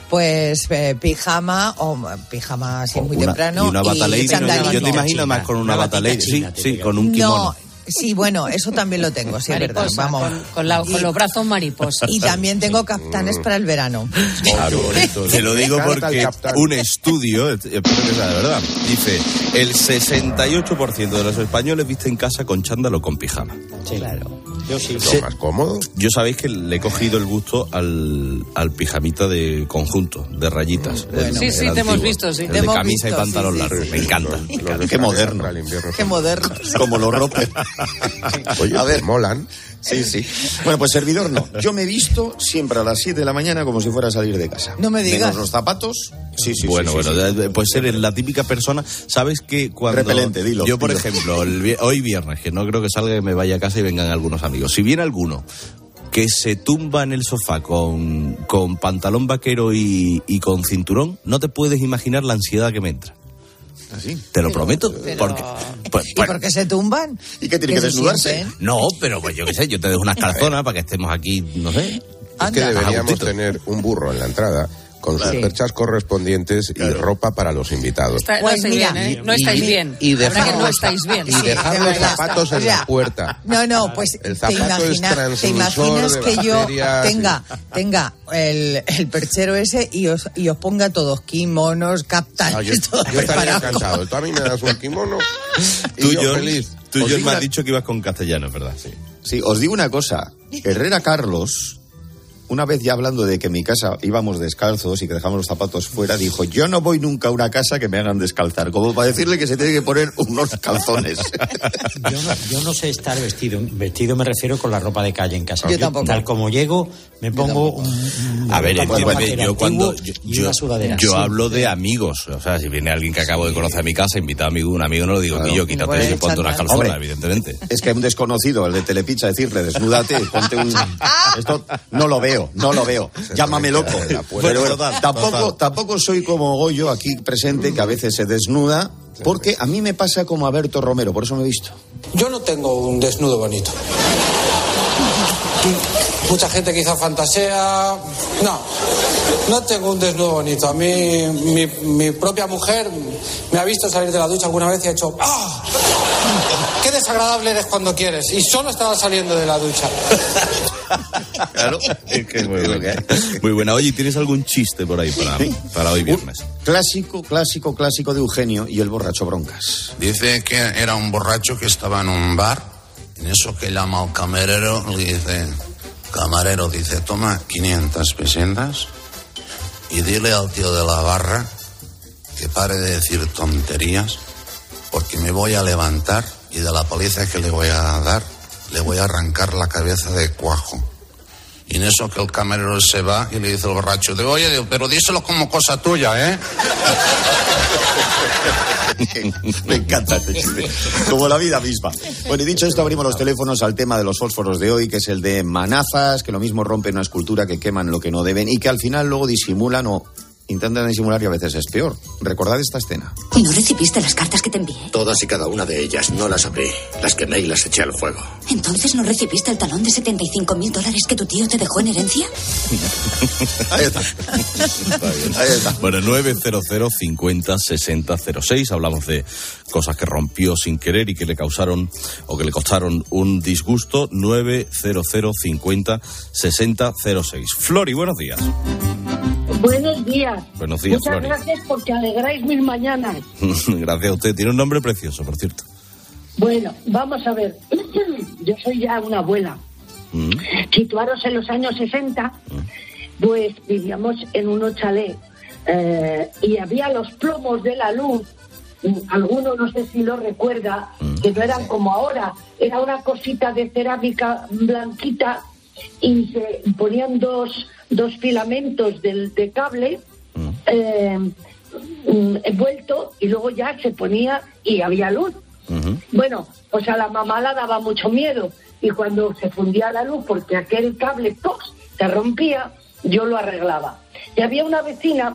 Pues eh, pijama o pijama así muy Una- temprano y una bata lady, ¿no? sandalitas. Yo te imagino más con una, Una bata lady. Sí, sí, con un kimono. No, Sí, bueno, eso también lo tengo, sí, es verdad. Vamos. Con, con la- con los brazos mariposas. Y también tengo captanes para el verano. Claro, te lo digo porque un estudio, eh, espero que sea de verdad, dice el 68% de los españoles visten casa con chándal o con pijama. Claro. Yo sí. ¿Lo más cómodo? Yo sabéis que le he cogido el gusto al, al pijamita de conjunto, de rayitas. El- Sí, sí, el te hemos antiguo. visto, sí. El Te de hemos camisa visto, y pantalón sí, sí, largo. sí. Me encanta. Los Qué moderno. Qué moderno. Como los rompes. Oye, A ver. molan. Sí, sí. Bueno, pues servidor no. Yo me he visto siempre a las 7 de la mañana como si fuera a salir de casa. No me digas. Menos los zapatos. Sí, sí, bueno, sí, sí, bueno, sí. eh, pues eres la típica persona. ¿Sabes que cuando. Repelente, dilo, Yo, por dilo. ejemplo, el hoy viernes, que no creo que salga y me vaya a casa y vengan algunos amigos. Si viene alguno que se tumba en el sofá con, con pantalón vaquero y, y con cinturón, no te puedes imaginar la ansiedad que me entra. ¿Así? Te lo prometo. pero- Porque, pues, ¿Y pues, por qué se tumban? ¿Y qué tiene que se desnudarse? no, pero pues yo qué sé, yo te dejo unas calzonas para que estemos aquí, no sé. Es que deberíamos tener un burro en la entrada con sus Sí. perchas correspondientes y ropa para los invitados. Está- no Pues estáis mira, bien, ¿eh? y- No estáis y- bien. y verdad que dejamos- no estáis bien. Y Sí, dejar los zapatos en la puerta. No, no, pues El te, zapato es imagina- te imaginas que yo y- tenga, tenga el, el perchero ese y os, y os ponga todos kimonos, captanes, Ah, yo, todo yo estaría encantado. Tú a mí me das un kimono y Tú, yo feliz. tú, digo me has dicho que ibas con castellano, ¿verdad? Sí. Sí, os digo una cosa. Herrera Carlos, una vez ya hablando de que en mi casa íbamos descalzos y que dejamos los zapatos fuera, dijo, yo no voy nunca a una casa que me hagan descalzar, como para decirle que se tiene que poner unos calzones. Yo no, yo no sé estar vestido. Vestido me refiero con la ropa de calle en casa. Yo tampoco. Tal como llego, me pongo un, un A ver, entiéndeme, yo cuando yo, y yo- una sudadera. yo Sí. hablo de amigos, o sea, si viene alguien que acabo de conocer a mi casa, invitado a amigo, un amigo no lo digo, que yo quítate Pues, y ponte una chándal. calzona, Hombre. evidentemente. Es que a un desconocido, el de Telepizza, decirle, desnúdate, ponte un... Esto no lo veo, no lo veo. Llámame loco. Pero bueno, tampoco, tampoco soy como Goyo aquí presente, que a veces se desnuda, porque a mí me pasa como a Berto Romero, por eso me he visto. Yo no tengo un desnudo bonito. Mucha gente quizá fantasea. No, no tengo un desnudo bonito. A mí, mi, mi propia mujer me ha visto salir de la ducha alguna vez y ha hecho. ¡Ah! ¡Qué desagradable eres cuando quieres! Y solo estaba saliendo de la ducha. Claro, es que es muy buena. Muy buena. Oye, ¿tienes algún chiste por ahí para, para hoy viernes? Clásico, clásico, clásico de Eugenio y el borracho broncas. Dice que era un borracho que estaba en un bar. En eso que llama al camarero, le dice, camarero, dice, toma 500 pesetas y dile al tío de la barra que pare de decir tonterías porque me voy a levantar y de la paliza que le voy a dar le voy a arrancar la cabeza de cuajo. Y en eso que el camarero se va y le dice al borracho, de, oye, digo, pero díselo como cosa tuya, ¿eh? Me encanta este. Como la vida misma. Bueno, y dicho esto, abrimos los teléfonos al tema de los fósforos de hoy, que es el de manazas, que lo mismo rompen una escultura, que queman lo que no deben y que al final luego disimulan o intentan disimular y a veces es peor. Recordad esta escena. ¿No recibiste las cartas que te envié? Todas y cada una de ellas no las abrí. Las quemé y las eché al fuego. ¿Entonces no recibiste el talón de 75 mil dólares que tu tío te dejó en herencia? Ahí está. Ahí está. Bueno, 900 50 60 06. Hablamos de cosas que rompió sin querer y que le causaron o que le costaron un disgusto. 900 50 60 06. Flori, buenos días. Buenos días. Buenos días, Muchas Flori. gracias porque alegráis mis mañanas. Gracias a usted. Tiene un nombre precioso, por cierto. Bueno, vamos a ver. Yo soy ya una abuela. Mm. Situaros en los años 60, pues vivíamos en un chalet eh, y había los plomos de la luz. Mm, Alguno no sé si lo recuerda, que no eran como ahora, era una cosita de cerámica blanquita y se ponían dos, dos filamentos del, de cable eh, mm, envuelto y luego ya se ponía y había luz. Bueno, pues a la mamá la daba mucho miedo y cuando se fundía la luz porque aquel cable se rompía, yo lo arreglaba. Y había una vecina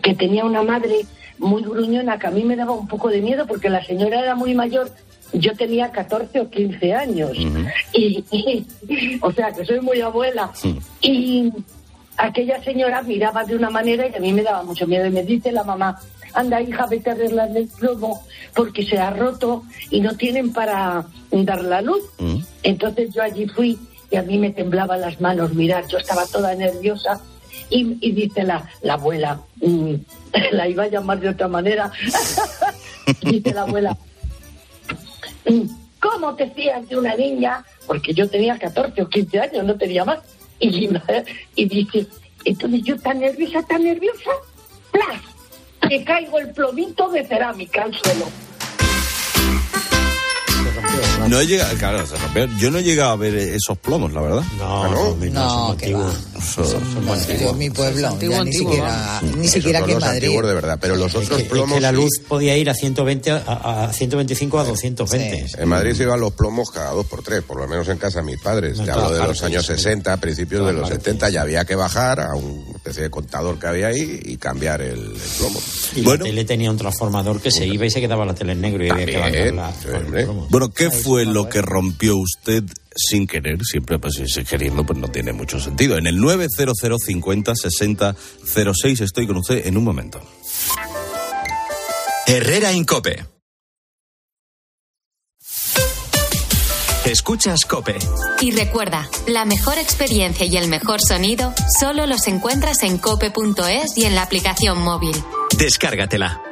que tenía una madre muy gruñona que a mí me daba un poco de miedo porque la señora era muy mayor. Yo tenía 14 o 15 años. y, y- o sea, que soy muy abuela. Y aquella señora miraba de una manera y a mí me daba mucho miedo. Y me dice la mamá, anda hija, vete a arreglar el plomo porque se ha roto y no tienen para dar la luz. Entonces yo allí fui y a mí me temblaban las manos, mirar, yo estaba toda nerviosa y, y dice la, la abuela, mm, la iba a llamar de otra manera, dice la abuela, ¿cómo te fías de una niña? Porque yo tenía 14 o 15 años, no tenía más. Y, y dice, entonces yo tan nerviosa, tan nerviosa, ¡plas! Que caigo el plomito de cerámica al suelo. No he llegado, claro, se rompió. Yo no he llegado a ver esos plomos, la verdad. No, no, No, que va. Antiguo mi pueblo, Antiguo, ya ni antiguo. siquiera, ni siquiera son que en los Madrid. antiguos de verdad, pero los Es otros que, es plomos que la sí. luz podía ir a 120 a, a 125 a 220. En Madrid se iban los plomos cada dos por tres, por lo menos en casa de mis padres. Te hablo de los partes, años sí. 60, principios de los partes. 70, ya había que bajar a una especie de contador que había ahí y cambiar el, el plomo. Y la tele tenía un transformador que se iba y se quedaba la tele en negro y había que sí, hombre. plomo. Bueno, ¿qué fue lo que rompió usted sin querer? Siempre, pues si queriendo, pues no tiene mucho sentido. En el 900 50 60 06 estoy con usted en un momento. Herrera Incope. Escuchas Cope. Y recuerda, la mejor experiencia y el mejor sonido solo los encuentras en cope.es y en la aplicación móvil. Descárgatela.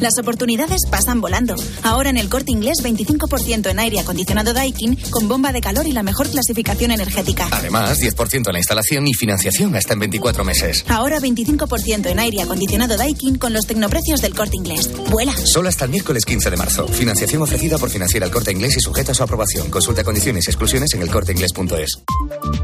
Las oportunidades pasan volando. Ahora en el corte inglés 25% en aire acondicionado Daikin con bomba de calor y la mejor clasificación energética. Además, 10% en la instalación y financiación hasta en 24 meses. Ahora 25% en aire acondicionado Daikin con los tecnoprecios del corte inglés. Vuela. Solo hasta el miércoles 15 de marzo. Financiación ofrecida por Financiera El Corte Inglés y sujeta a su aprobación. Consulta condiciones y exclusiones en elcorteinglés.es.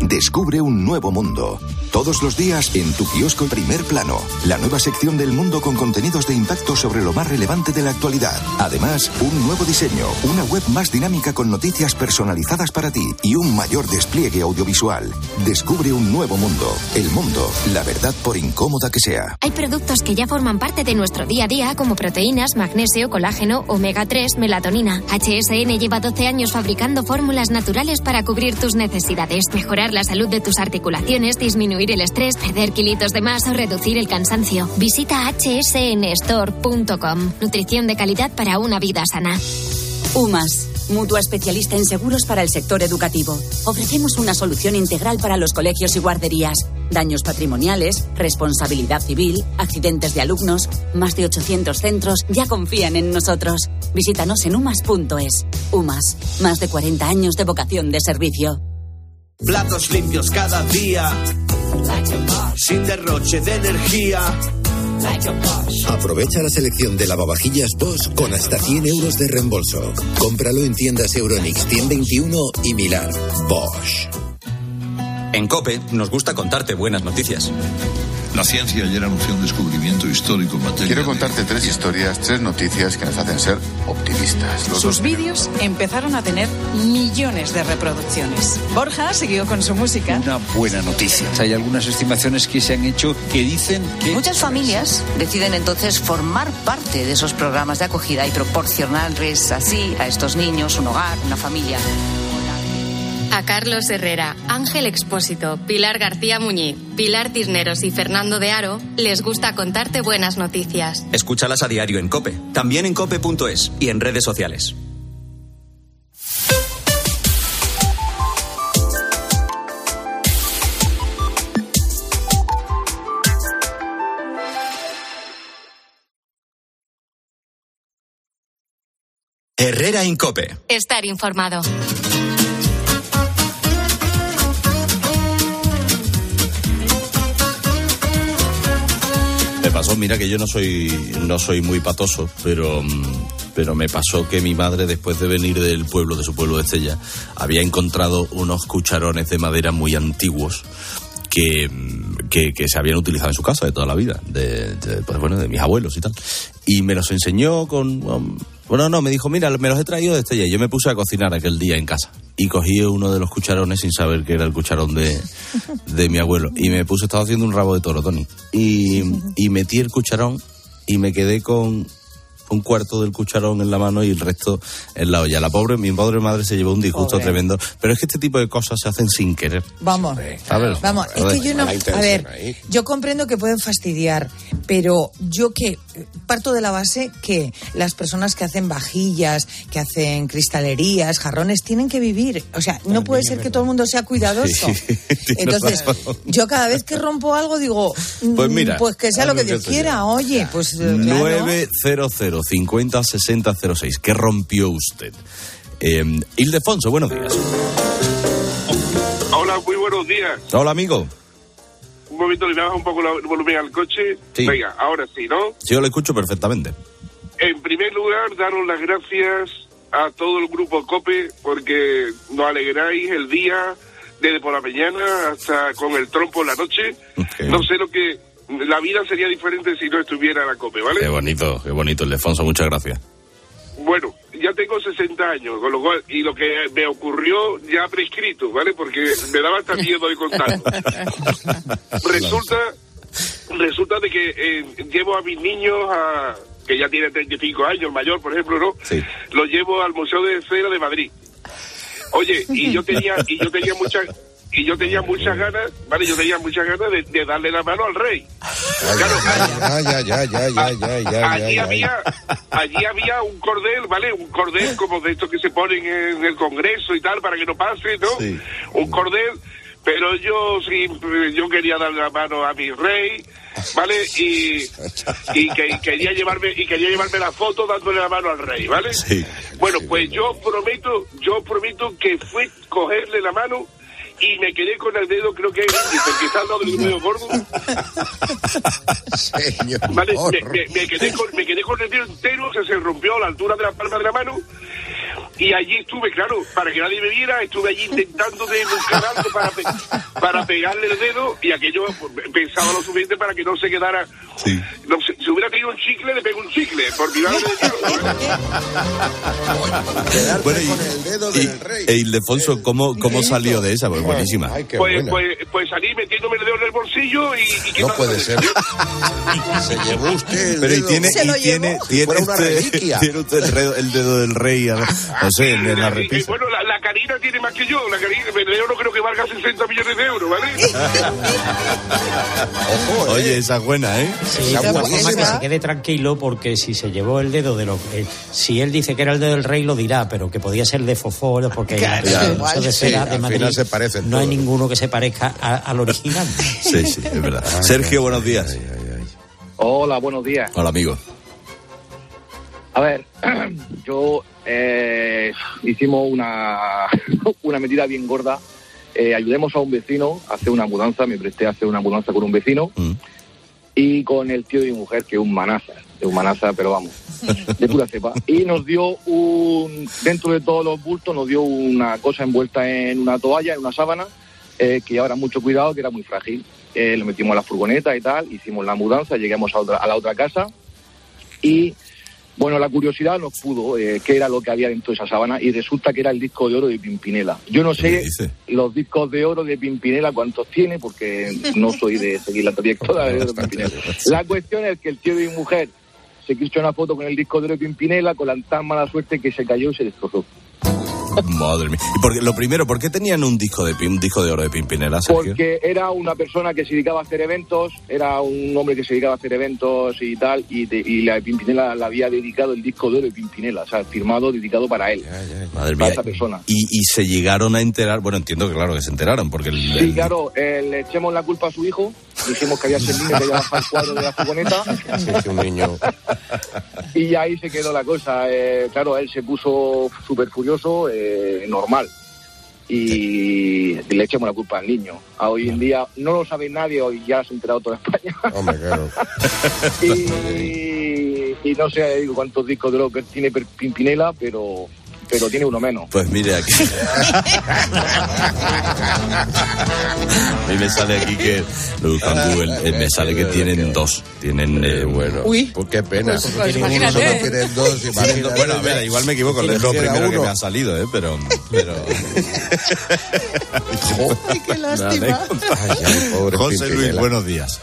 Descubre un nuevo mundo. Todos los días en tu kiosco Primer Plano. La nueva sección del mundo con contenidos de impacto sobre lo más relevante de la actualidad. Además, un nuevo diseño, una web más dinámica con noticias personalizadas para ti y un mayor despliegue audiovisual. Descubre un nuevo mundo. El mundo, la verdad por incómoda que sea. Hay productos que ya forman parte de nuestro día a día como proteínas, magnesio, colágeno, omega 3, melatonina. HSN lleva 12 años fabricando fórmulas naturales para cubrir tus necesidades, mejorar la salud de tus articulaciones, disminuir el estrés, perder kilitos de más o reducir el cansancio. Visita hsnstore.com. Nutrición de calidad para una vida sana. UMAS, mutua especialista en seguros para el sector educativo. Ofrecemos una solución integral para los colegios y guarderías. Daños patrimoniales, responsabilidad civil, accidentes de alumnos. Más de 800 centros ya confían en nosotros. Visítanos en umas.es. UMAS, más de 40 años de vocación de servicio. Platos limpios cada día. Sin derroche de energía. Aprovecha la selección de lavavajillas Bosch con hasta 100 euros de reembolso. Cómpralo en tiendas Euronix 121 y Milán. Bosch. En Cope nos gusta contarte buenas noticias. La ciencia ayer anunció un descubrimiento histórico en materia Quiero contarte tres historias, tres noticias que nos hacen ser optimistas. Los Sus vídeos empezaron a tener millones de reproducciones. Borja siguió con su música. Una buena noticia. Hay algunas estimaciones que se han hecho que dicen que... Muchas familias deciden entonces formar parte de esos programas de acogida y proporcionarles así a estos niños un hogar, una familia. A Carlos Herrera, Ángel Expósito, Pilar García Muñiz, Pilar Tisneros y Fernando de Aro les gusta contarte buenas noticias. Escúchalas a diario en Cope. También en cope.es y en redes sociales. Herrera Incope. Estar informado. Mira que yo no soy, no soy muy patoso, pero, mm, pero me pasó que mi madre, después de venir del pueblo, de su pueblo de Cella, había encontrado unos cucharones de madera muy antiguos que, mm, que, que se habían utilizado en su casa de toda la vida, de, de, pues bueno, de mis abuelos y tal. Y me los enseñó con, um, Bueno, no, me dijo, mira, me los he traído de Estella. Y yo me puse a cocinar aquel día en casa. Y cogí uno de los cucharones sin saber que era el cucharón de, de mi abuelo. Y me puse, estaba haciendo un rabo de toro, Tony. Y, y metí el cucharón y me quedé con un cuarto del cucharón en la mano y el resto en la olla. La pobre, mi pobre madre se llevó un disgusto tremendo. Pero es que este tipo de cosas se hacen sin querer. Vamos. ¿sabes? Vamos, es Joder. que yo no. A ver, yo comprendo que pueden fastidiar, pero yo que parto de la base que las personas que hacen vajillas, que hacen cristalerías, jarrones, tienen que vivir. O sea, no puede ser que todo el mundo sea cuidadoso. Entonces, razón. yo cada vez que rompo algo digo, Pues mm, mira, pues que sea lo que Dios quiera. Oye, pues eh, claro. 900 50 60 06. ¿Qué rompió usted? Eh, Ildefonso, buenos días. Hola, muy buenos días. Hola, amigo. Un momento, le bajas un poco el volumen al coche. Sí. Venga, ahora sí, ¿no? Sí, yo lo escucho perfectamente. En primer lugar, daros las gracias a todo el grupo COPE porque nos alegráis el día desde por la mañana hasta con el trompo en la noche. No sé lo que... La vida sería diferente si no estuviera la COPE, ¿vale? Qué bonito, qué bonito, Ildefonso. Muchas gracias. Bueno, ya tengo 60 años, con lo cual, y lo que me ocurrió ya prescrito, ¿vale? Porque me daba hasta miedo de contarlo. resulta, resulta de que eh, llevo a mis niños a, que ya tiene 35 años, el mayor, por ejemplo, ¿no? Lo llevo al Museo de Cera de Madrid. Oye, y yo tenía, y yo tenía muchas, y yo tenía muchas ganas, ¿vale? Yo tenía muchas ganas de, de darle la mano al rey. Allí había allí había un cordel vale un cordel como de estos que se ponen en el Congreso y tal para que no pase no un cordel pero yo sí yo quería darle la mano a mi rey vale y y que quería llevarme y quería llevarme la foto dándole la mano al rey vale. Bueno pues yo prometo yo prometo que fue cogerle la mano y me quedé con el dedo, creo que quizás no del dedo gordo. Vale, me, me- me quedé con, me quedé con el dedo entero, o sea, se rompió a la altura de la palma de la mano. Y allí estuve, claro, para que nadie me viera, estuve allí intentando de buscar algo para, pe- para pegarle el dedo y aquello pues, pensaba lo suficiente para que no se quedara. No sé, si hubiera tenido un chicle, le pego un chicle, por mi madre de Dios. Bueno, y, y- e Ildefonso, ¿cómo, cómo salió de esa? Pues buenísima. Pues, pues, pues salí metiéndome el dedo en el bolsillo y, y No puede ser. Se llevó usted el Pero y dedo. tiene, Se lo y tiene, tiene, usted- reliquia. tiene usted el, el dedo del rey, a- no sé, en la repisa. bueno, la, la Karina tiene más que yo. La Karina, el no creo que valga 60 millones de euros, ¿vale? Oye, esa es buena, ¿eh? Sí, de todas formas, que se quede tranquilo porque si se llevó el dedo de lo eh, si él dice que era el dedo del rey lo dirá pero que podía ser de Fofó porque Claro. Museo de Sí, Cera al de Madrid final se parecen no hay todos. ninguno que se parezca al original Sí, sí, es verdad. Sergio, buenos días. Hola, buenos días. Hola, amigo. A ver, yo eh, hicimos una, una medida bien gorda. Eh, ayudemos a un vecino a hacer una mudanza, me presté a hacer una mudanza con un vecino y con el tío de mi mujer, que es un manaza, es un manaza, pero vamos, de pura cepa. Y nos dio un, dentro de todos los bultos, nos dio una cosa envuelta en una toalla, en una sábana, eh, que ahora mucho cuidado, que era muy frágil. Eh, lo metimos a la furgoneta y tal, hicimos la mudanza, llegamos a, otra, a la otra casa y bueno, la curiosidad nos pudo eh, qué era lo que había dentro de esa sábana y resulta que era el disco de oro de Pimpinela. Yo no sé los discos de oro de Pimpinela cuántos tiene porque no soy de seguir la trayectoria de Pimpinela. La cuestión es que el tío de mi mujer se quiso una foto con el disco de oro de Pimpinela con la tan mala suerte que se cayó y se destrozó. Madre mía. Y porque, lo primero, ¿por qué tenían un disco de, un disco de oro de Pimpinela, Sergio? Porque era una persona que se dedicaba a hacer eventos, era un hombre que se dedicaba a hacer eventos y tal, y, de- y la de Pimpinela le había dedicado el disco de oro de Pimpinela, o sea, firmado, dedicado para él, Madre para mía. esa persona. Y, y se llegaron a enterar, bueno, entiendo que claro que se enteraron, porque el, Sí, el- claro, eh, le echemos la culpa a su hijo, dijimos que había sido el niño que había bajado el cuadro de la furgoneta. un niño. Y ahí se quedó la cosa. eh, claro, él se puso súper furioso, eh, normal. Y le echamos la culpa al niño. A hoy en día no lo sabe nadie, hoy ya se ha enterado toda España. Hombre, claro. y, y no sé digo, cuántos discos de lo que tiene Pimpinela, pero pero tiene uno menos. Pues mire aquí. A mí me sale aquí que lo Google, eh, me sale que tienen dos. Tienen eh, bueno. Uy. Pues qué pena. Pues, pues imagínate. Solo tienen dos, imagínate. Bueno, a ver, igual me equivoco, es lo primero que me ha salido, ¿eh? Pero. pero... Ay, qué lástima. Ay, ay, pobre José Luis, buenos días.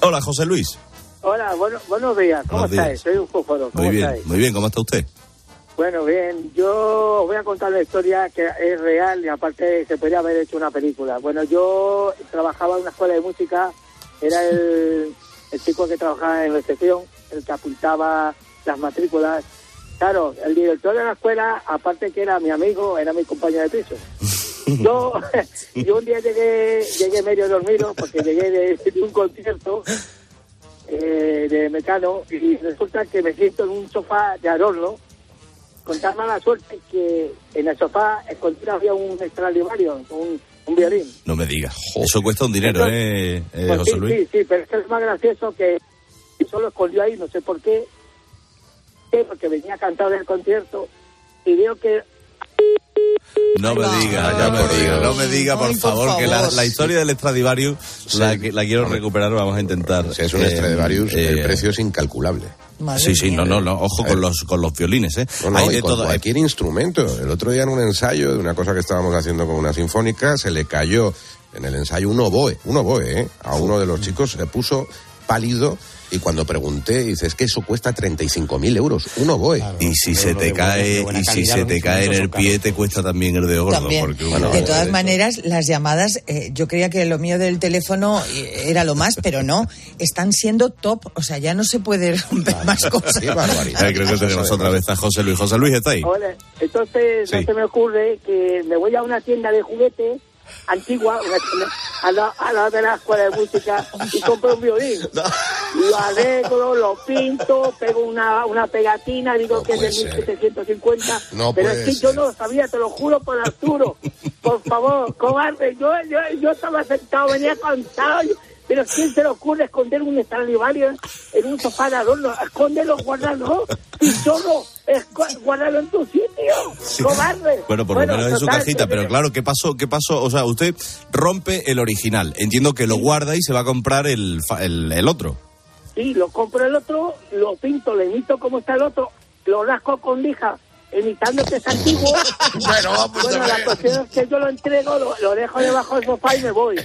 Hola, José Luis. Hola, bueno, buenos días. ¿Cómo Buenos días. estáis? Soy un. ¿Cómo Muy bien, estáis? muy bien, ¿cómo está usted? Bueno, bien. Yo os voy a contar la historia que es real y aparte se podría haber hecho una película. Bueno, yo trabajaba en una escuela de música. Era el, chico que trabajaba en recepción, el que apuntaba las matrículas. Claro, el director de la escuela, aparte que era mi amigo, era mi compañero de piso. Yo, yo un día llegué, llegué medio dormido porque llegué de, de un concierto eh, de Mecano y resulta que me siento en un sofá de adorno con tan mala suerte que en el sofá encontré había un extralimario, un, un violín. No me digas. Eso cuesta un dinero, ¿eh, eh, Pues José sí, Luis? sí, sí, pero es que es más gracioso que solo escondió ahí, no sé por qué, ¿Qué? porque venía cantado del concierto y veo que No me diga, no me diga, no me diga, por Ay, por favor, que la, favor. la historia del Stradivarius la, que- la quiero recuperar, vamos a intentar. Si es un Eh, Stradivarius, el eh, precio es incalculable. Sí, sí, no, no, no, ojo con los, con los violines, ¿eh? No, no, Hay de con todo. cualquier instrumento. El otro día en un ensayo de una cosa que estábamos haciendo con una sinfónica, se le cayó en el ensayo un oboe, un oboe, ¿eh? A uno de los chicos se puso pálido y cuando pregunté, dice, es que eso cuesta 35.000 euros, un oboe. Y si se te cae, y si se te cae en el pie, te cuesta también el de gordo. También. Porque uno- de todas maneras, las llamadas, eh, yo creía que lo mío del teléfono eh, era lo más, pero no. Están siendo top. O sea, ya no se puede romper más cosas. Ay, creo que tenemos otra vez a José Luis. José Luis, ¿está ahí? Hola. Entonces, Sí. no se me ocurre que me voy a una tienda de juguetes antigua, una al lado, al lado de la escuela de música, y compro un violín. Lo arreglo, lo pinto, pego una, una pegatina, digo que es de 1750. No pero es que yo no lo sabía, te lo juro por Arturo. Por favor, cobarde, yo, yo, yo estaba sentado, venía cansado. Pero ¿quién se le ocurre esconder un Stradivarius en un sofá de adorno? Escóndelo, guárdalo. Y solo, guárdalo en tu sitio. Cobarde. Bueno, por lo menos en su cajita, pero claro, ¿qué pasó? ¿Qué pasó? O sea, usted rompe el original. Entiendo que lo guarda y se va a comprar el, fa- el, el otro. Sí, lo compro el otro, lo pinto, le imito como está el otro, lo rasco con lija, imitando que es antiguo. bueno, vamos bueno, a la cuestión es que yo lo entrego, lo, lo dejo debajo del sofá y me voy.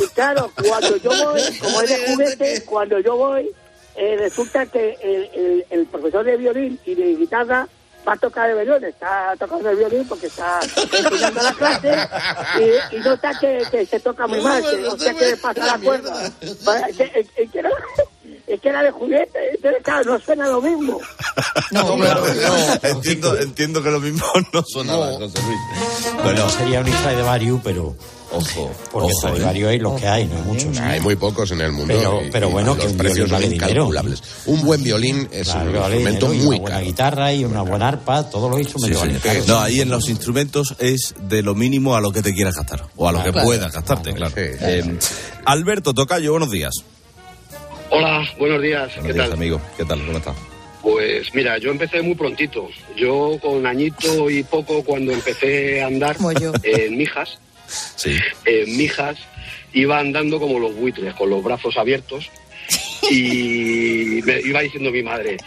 Y claro, cuando yo voy, como es de juguete, cuando yo voy, eh, resulta que el, el- el profesor de violín y de guitarra va a tocar el violín, está tocando el violín porque está enseñando la clase y, y nota que, que se toca muy mal, que no sé qué le pasa la cuerda. Es que, que era, que de juguete, entonces claro, no suena lo mismo. No, entiendo, entiendo que lo mismo no sonaba, José Luis. Bueno, sería un Stradivarius, pero... Ojo, porque ojo, Stradivarius hay los que hay, no hay muchos. Hay muy pocos en el mundo. Pero- y- pero bueno, que los un precios son vale dinero. incalculables. Un buen violín es Claro, un que vale instrumento muy una buena caro. guitarra y una buena arpa, todos los Sí, instrumentos sí. No, ahí en los instrumentos es de lo mínimo a lo que te quieras gastar. O a lo que Claro. puedas gastarte, claro. Eh, Alberto Tocayo, buenos días. Hola, buenos días. Buenos ¿Qué días, tal? amigo. ¿Qué tal? ¿Cómo estás? Pues mira, yo empecé muy prontito. Yo con añito y poco cuando empecé a andar en Mijas, Sí. en Mijas iba andando como los buitres, con los brazos abiertos. Y me iba diciendo mi madre,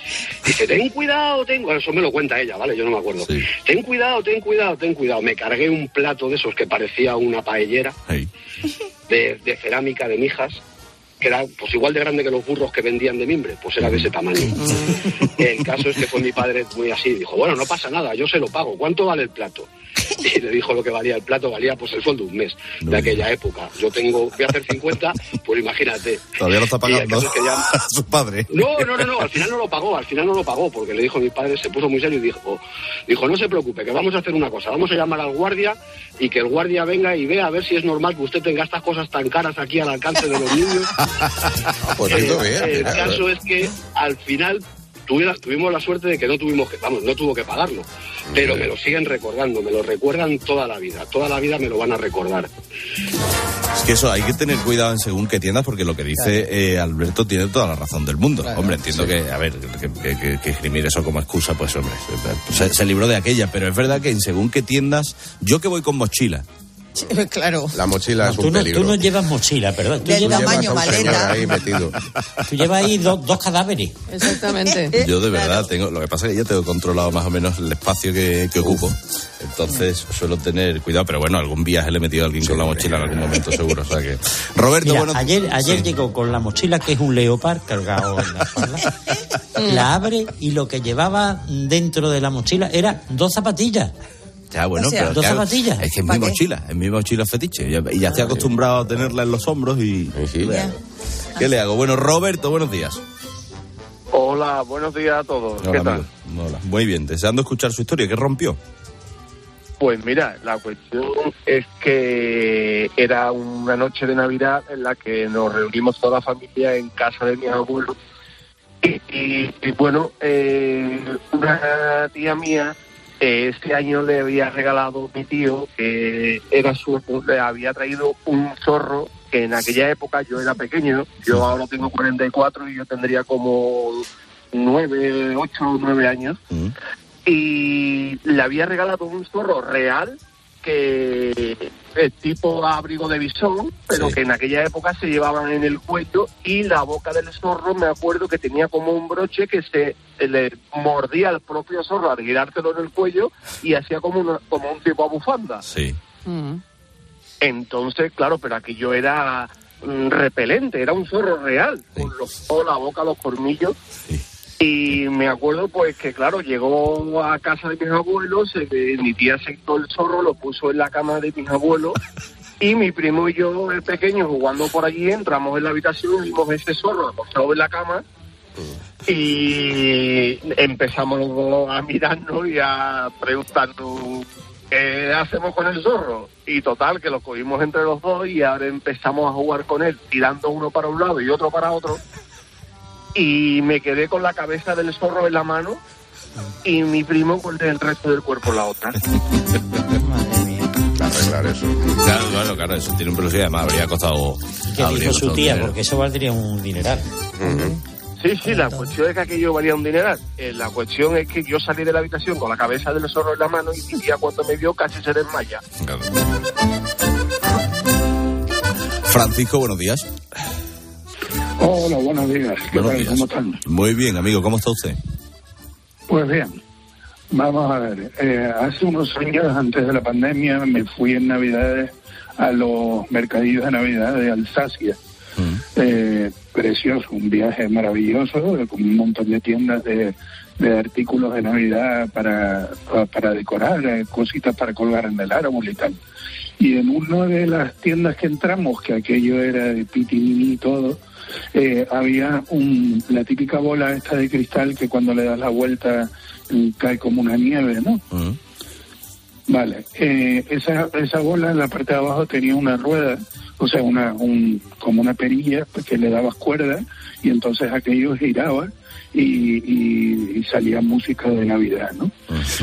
dice, ten cuidado, ten cuidado. Eso me lo cuenta ella, ¿vale? Yo no me acuerdo. Ten cuidado, ten cuidado, ten cuidado. Me cargué un plato de esos que parecía una paellera de, de cerámica de mijas, que era pues igual de grande que los burros que vendían de mimbre, pues era de ese tamaño. El caso es que fue mi padre muy así, dijo, bueno, no pasa nada, yo se lo pago, ¿cuánto vale el plato? Y le dijo lo que valía el plato, valía pues el sueldo de un mes de aquella época. Yo tengo, voy a hacer 50, pues imagínate. Todavía lo está pagando es que ya- a su padre. no, no, no, no, al final no lo pagó, al final no lo pagó, porque le dijo mi padre, se puso muy serio y dijo, dijo, no se preocupe, que vamos a hacer una cosa, vamos a llamar al guardia y que el guardia venga y vea a ver si es normal que usted tenga estas cosas tan caras aquí al alcance de los niños. Pues Eh, bien, el mira, caso es que al final tuvimos la suerte de que no tuvimos que, vamos, no tuvo que pagarlo, pero me lo siguen recordando, me lo recuerdan toda la vida, toda la vida me lo van a recordar. Es que eso hay que tener cuidado en según qué tiendas, porque lo que dice eh, Alberto tiene toda la razón del mundo. hombre, entiendo que, a ver, que, que, escribir eso como excusa, pues hombre, se, se libró de aquella, pero es verdad que en según qué tiendas, yo que voy con mochila, Claro. La mochila es un tú no, peligro. Tú no llevas mochila, perdón. Del tamaño maleta. Ahí metido. Tú llevas ahí dos, dos cadáveres. Exactamente. Yo de verdad tengo, lo que pasa es que ya tengo controlado más o menos el espacio que, que ocupo. Entonces suelo tener cuidado, pero bueno, algún viaje le he metido a alguien con la mochila en algún momento seguro. O sea que. Roberto, Mira, bueno. Ayer, ayer llegó con la mochila que es un leopard cargado en la espalda. la abre y lo que llevaba dentro de la mochila era dos zapatillas. Ya, bueno, O sea, pero ¿dos claro, zapatillas? Es que es mi ¿Pa' qué? mochila, es mi mochila fetiche. Y ya, estoy acostumbrado a tenerla en los hombros y. ¿Qué le hago? ¿Qué le hago? Bueno, Roberto, buenos días. Hola, buenos días a todos. ¿Qué Hola, tal? amigo. Hola. Muy bien, deseando escuchar su historia. ¿Qué rompió? Pues mira, la cuestión es que era una noche de Navidad en la que nos reunimos toda la familia en casa de mi abuelo. Y, y- y bueno, eh, una tía mía eh, este año le había regalado mi tío, que era su, le había traído un zorro que en aquella época yo era pequeño, yo ahora tengo 44 y yo tendría como 9, 8 o 9 años y le había regalado un zorro real que es tipo abrigo de bisón, pero que en aquella época se llevaban en el cuello y la boca del zorro me acuerdo que tenía como un broche que se le mordía al propio zorro al girártelo en el cuello y hacía como, una, como un tipo a bufanda. Sí. Entonces, claro, pero aquello era mm, repelente, era un zorro real, con los, toda la boca, los colmillos. Y me acuerdo pues que claro, llegó a casa de mis abuelos, se- mi tía se quitó el zorro, lo puso en la cama de mis abuelos y mi primo y yo, el pequeño, jugando por allí, entramos en la habitación y vimos ese zorro acostado en la cama y empezamos a mirarnos y a preguntarnos qué hacemos con el zorro. Y total, que lo cogimos entre los dos y ahora empezamos a jugar con él, tirando uno para un lado y otro para otro. Y me quedé con la cabeza del zorro en la mano y mi primo con el resto del cuerpo en la otra. Arreglar eso. Claro, claro, claro, eso tiene un precio y además habría costado. ¿Qué habría dijo su costado tía? dinero. Porque eso valdría un dineral. Sí, sí, la cuestión es que aquello valía un dineral. Eh, la cuestión es que yo salí de la habitación con la cabeza del zorro en la mano y mi tía cuando me vio casi se desmaya. Francisco, buenos días. Hola, buenos días. ¿Qué Buenos tal? días. ¿Cómo están? Muy bien, amigo, ¿cómo está usted? Pues bien, vamos a ver. eh, hace unos años, antes de la pandemia, me fui en Navidades a los mercadillos de Navidad de Alsacia. Eh, precioso, un viaje maravilloso, eh, con un montón de tiendas de, de artículos de Navidad para, pa- para decorar, eh, cositas para colgar en el árbol y tal. Y en una de las tiendas que entramos, que aquello era de pitinini y todo, eh, había un, la típica bola esta de cristal que cuando le das la vuelta mm, cae como una nieve, ¿no? Vale, eh, esa, esa bola en la parte de abajo tenía una rueda, o sea, una, un, como una perilla que le dabas cuerda y entonces aquello giraba y, y- y salía música de Navidad, ¿no?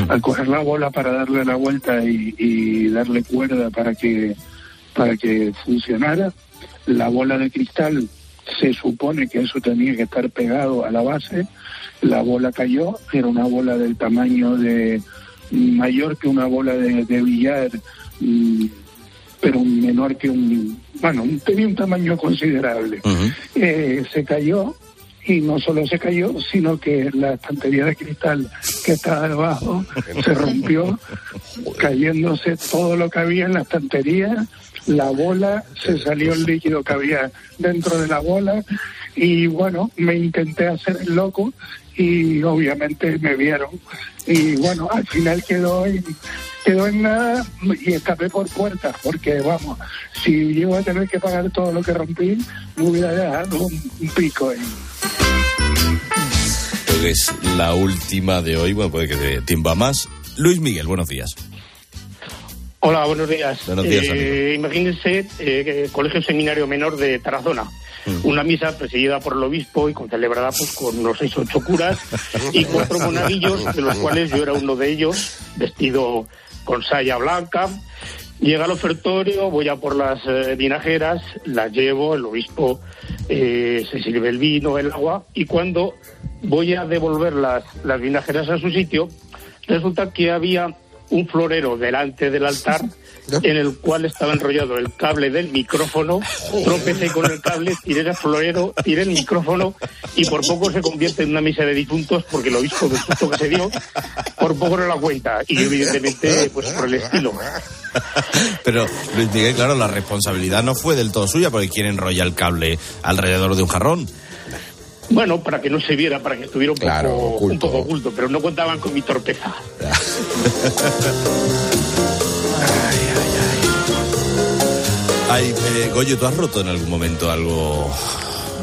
Al coger la bola para darle la vuelta y, y darle cuerda para que, para que funcionara, la bola de cristal se supone que eso tenía que estar pegado a la base, la bola cayó, era una bola del tamaño de mayor que una bola de, de billar, mm, pero menor que un, bueno, tenía un tamaño considerable. Eh, se cayó y no solo se cayó, sino que la estantería de cristal que estaba debajo se rompió, cayéndose todo lo que había en la estantería, la bola, se salió el líquido que había dentro de la bola y bueno, me intenté hacer el loco y obviamente me vieron y bueno, al final quedó en, quedó en nada y escapé por puertas porque vamos, si llego a tener que pagar todo lo que rompí, me hubiera dejado un, un pico ahí. Es la última de hoy, bueno, puede que de tiempo a más. Luis Miguel, buenos días. Hola, buenos días. Buenos días, Eh, imagínense, eh, Colegio Seminario Menor de Tarazona. Una misa presidida por el obispo y con celebrada pues, con los seis ocho curas y cuatro monaguillos, de los cuales yo era uno de ellos, vestido con saya blanca. Llega al ofertorio, voy a por las eh, vinajeras, las llevo, el obispo eh, se sirve el vino, el agua, y cuando voy a devolver las, las vinajeras a su sitio, resulta que había un florero delante del altar en el cual estaba enrollado el cable del micrófono, tropecé con el cable, tiré el florero, tiré el micrófono y por poco se convierte en una misa de difuntos porque el obispo del susto que se dio, por poco no la cuenta y evidentemente pues por el estilo. Pero Luis Miguel, claro, la responsabilidad no fue del todo suya porque quién enrolla el cable alrededor de un jarrón. Bueno, para que no se viera, para que estuviera un, Claro, poco, oculto. un poco oculto, pero no contaban con mi torpeza. Ay, eh, Goyo, ¿tú has roto en algún momento algo?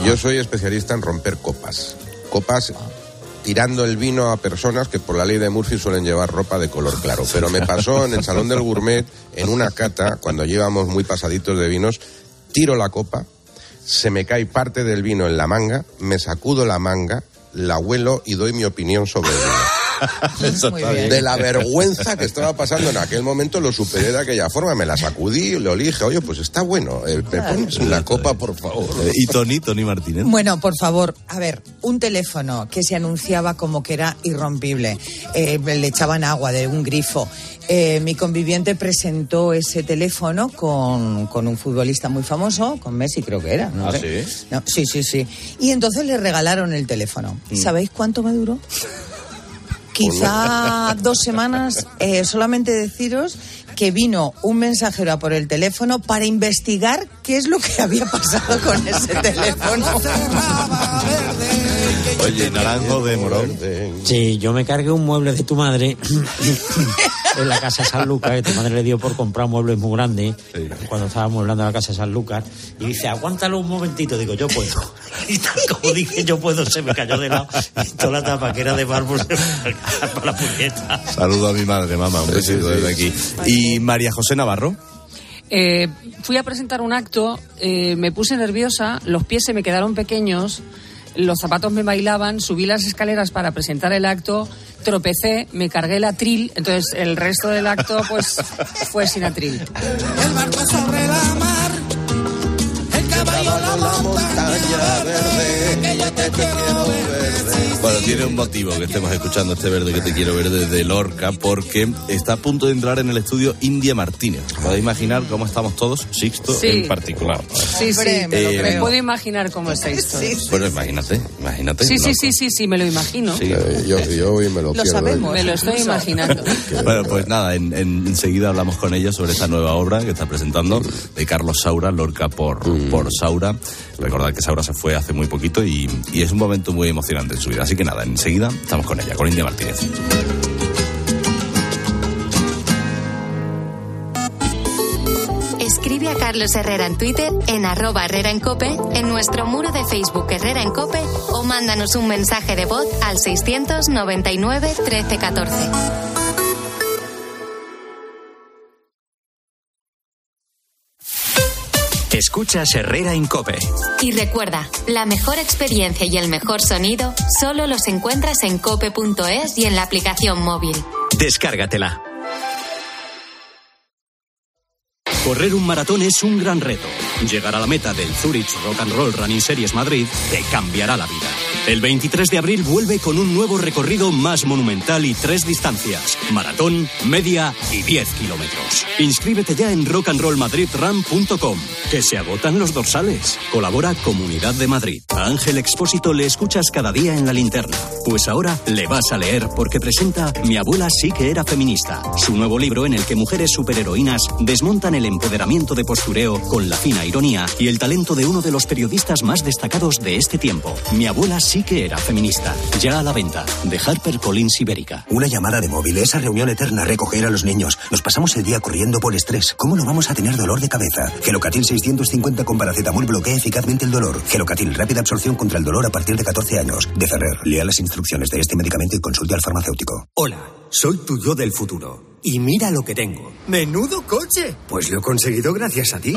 Yo soy especialista en romper copas. Copas tirando el vino a personas que por la ley de Murphy suelen llevar ropa de color claro. Pero me pasó en el Salón del Gourmet, en una cata, cuando llevamos muy pasaditos de vinos, tiro la copa, se me cae parte del vino en la manga, me sacudo la manga, la huelo y doy mi opinión sobre el vino. De la vergüenza que estaba pasando en aquel momento, lo superé de aquella forma. Me la sacudí, lo dije, oye, pues está bueno. eh, ¿Me pones la copa, por favor? Eh, ¿Y Tony, Tony Martínez? Bueno, por favor, a ver, un teléfono que se anunciaba como que era irrompible, eh, le echaban agua de un grifo. Eh, mi conviviente presentó ese teléfono con, con un futbolista muy famoso, con Messi creo que era. ¿no ¿Ah, sí? No, sí, sí, sí. Y entonces le regalaron el teléfono. Mm. ¿Sabéis cuánto me duró? Quizá dos semanas, eh, solamente deciros que vino un mensajero a por el teléfono para investigar qué es lo que había pasado con ese teléfono. Oye, naranjo de morón. Sí, yo me cargué un mueble de tu madre en la casa de San Lucas, que tu madre le dio por comprar muebles muy grandes cuando estábamos hablando de la casa de San Lucas. Y dice, aguántalo un momentito. Digo, yo puedo. Y tal como dije, yo puedo, se me cayó de lado. Y toda la tapa que era de mármol se me para la puñeta. Saludo a mi madre, mamá, un besito desde aquí. ¿Y María José Navarro? Eh, fui a presentar un acto, eh, me puse nerviosa, los pies se me quedaron pequeños, los zapatos me bailaban, subí las escaleras para presentar el acto, tropecé, me cargué el atril, entonces el resto del acto pues fue sin atril. El barco sobre la mar, el caballo la montaña verde, que yo te quiero ver. Bueno, tiene un motivo que estemos escuchando este verde que te quiero ver desde Lorca, porque está a punto de entrar en el estudio India Martínez. Podéis imaginar cómo estamos todos, Sixto Sí. en particular. Sí, sí, me lo me creo. puedo imaginar cómo está esto. Bueno, imagínate, imagínate. Sí, sí, sí, sí, sí, me lo imagino. Sí. yo, yo hoy me lo, Lo pierdo. sabemos. ¿eh? Me lo estoy imaginando. Bueno, pues nada, en, en- enseguida hablamos con ella sobre esta nueva obra que está presentando de Carlos Saura, Lorca por, por Saura. Recordad que Saura se fue hace muy poquito y, es un momento muy emocionante en su vida. Así que nada, enseguida estamos con ella, con India Martínez. Escribe a Carlos Herrera en Twitter, en arroba Herrera en en nuestro muro de Facebook Herrera en Cope o mándanos un mensaje de voz al 699 1314. Escuchas Herrera en Cope. Y recuerda, la mejor experiencia y el mejor sonido solo los encuentras en cope.es y en la aplicación móvil. Descárgatela. Correr un maratón es un gran reto. Llegar a la meta del Zurich Rock and Roll Running Series Madrid te cambiará la vida. El 23 de abril vuelve con un nuevo recorrido más monumental y tres distancias: maratón, media y 10 kilómetros. Inscríbete ya en rockandrollmadridrun.com, que se agotan los dorsales. Colabora Comunidad de Madrid. A Ángel Expósito le escuchas cada día en la linterna. Pues ahora le vas a leer porque presenta Mi abuela sí que era feminista, su nuevo libro en el que mujeres superheroínas desmontan el empoderamiento de postureo con la fina ironía y el talento de uno de los periodistas más destacados de este tiempo. Mi abuela sí que era feminista. Ya a la venta. De HarperCollins Ibérica. Una llamada de móvil, esa reunión eterna, recoger a los niños. Nos pasamos el día corriendo por estrés. ¿Cómo no vamos a tener dolor de cabeza? Gelocatil 650 con paracetamol bloquea eficazmente el dolor. Gelocatil, rápida absorción contra el dolor a partir de 14 años. De Ferrer, lea las instrucciones de este medicamento y consulte al farmacéutico. Hola, soy tu yo del futuro. Y mira lo que tengo. ¡Menudo coche! Pues lo he conseguido gracias a ti.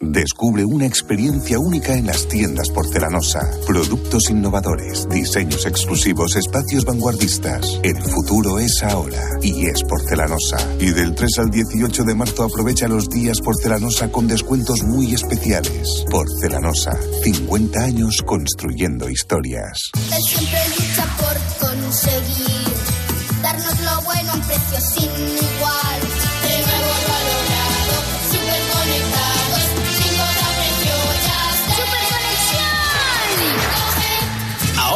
Descubre una experiencia única en las tiendas porcelanosa. Productos innovadores, diseños exclusivos, espacios vanguardistas. El futuro es ahora y es porcelanosa. Y del 3 al 18 de marzo aprovecha los días porcelanosa con descuentos muy especiales. Porcelanosa, 50 años construyendo historias. Él siempre lucha por conseguir darnos lo bueno a un precio sin igual.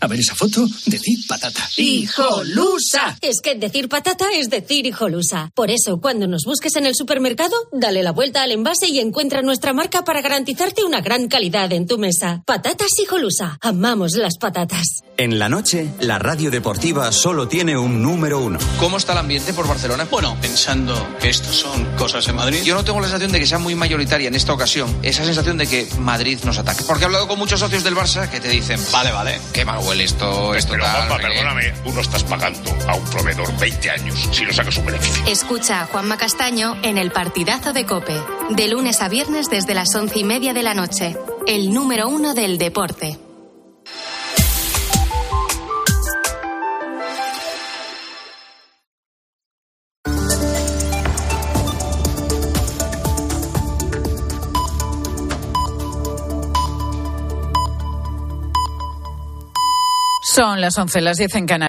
A ver esa foto, decir patata. ¡Hijolusa! Es que decir patata es decir hijolusa. Por eso, cuando nos busques en el supermercado, dale la vuelta al envase y encuentra nuestra marca para garantizarte una gran calidad en tu mesa. Patatas hijolusa. Amamos las patatas. En la noche, la radio deportiva solo tiene un número uno. ¿Cómo está el ambiente por Barcelona? Bueno, pensando que estos son cosas de Madrid. Yo no tengo la sensación de que sea muy mayoritaria en esta ocasión esa sensación de que Madrid nos ataca. Porque he hablado con muchos socios del Barça que te dicen, vale, vale, qué mal esto, esto Pero, tal. Juanpa, no sé qué". perdóname, tú no estás pagando a un proveedor 20 años si no sacas un beneficio. Escucha a Juanma Castaño en el partidazo de Cope, de lunes a viernes desde las once y media de la noche. El número uno del deporte. Son las 11, las 10 en Canarias.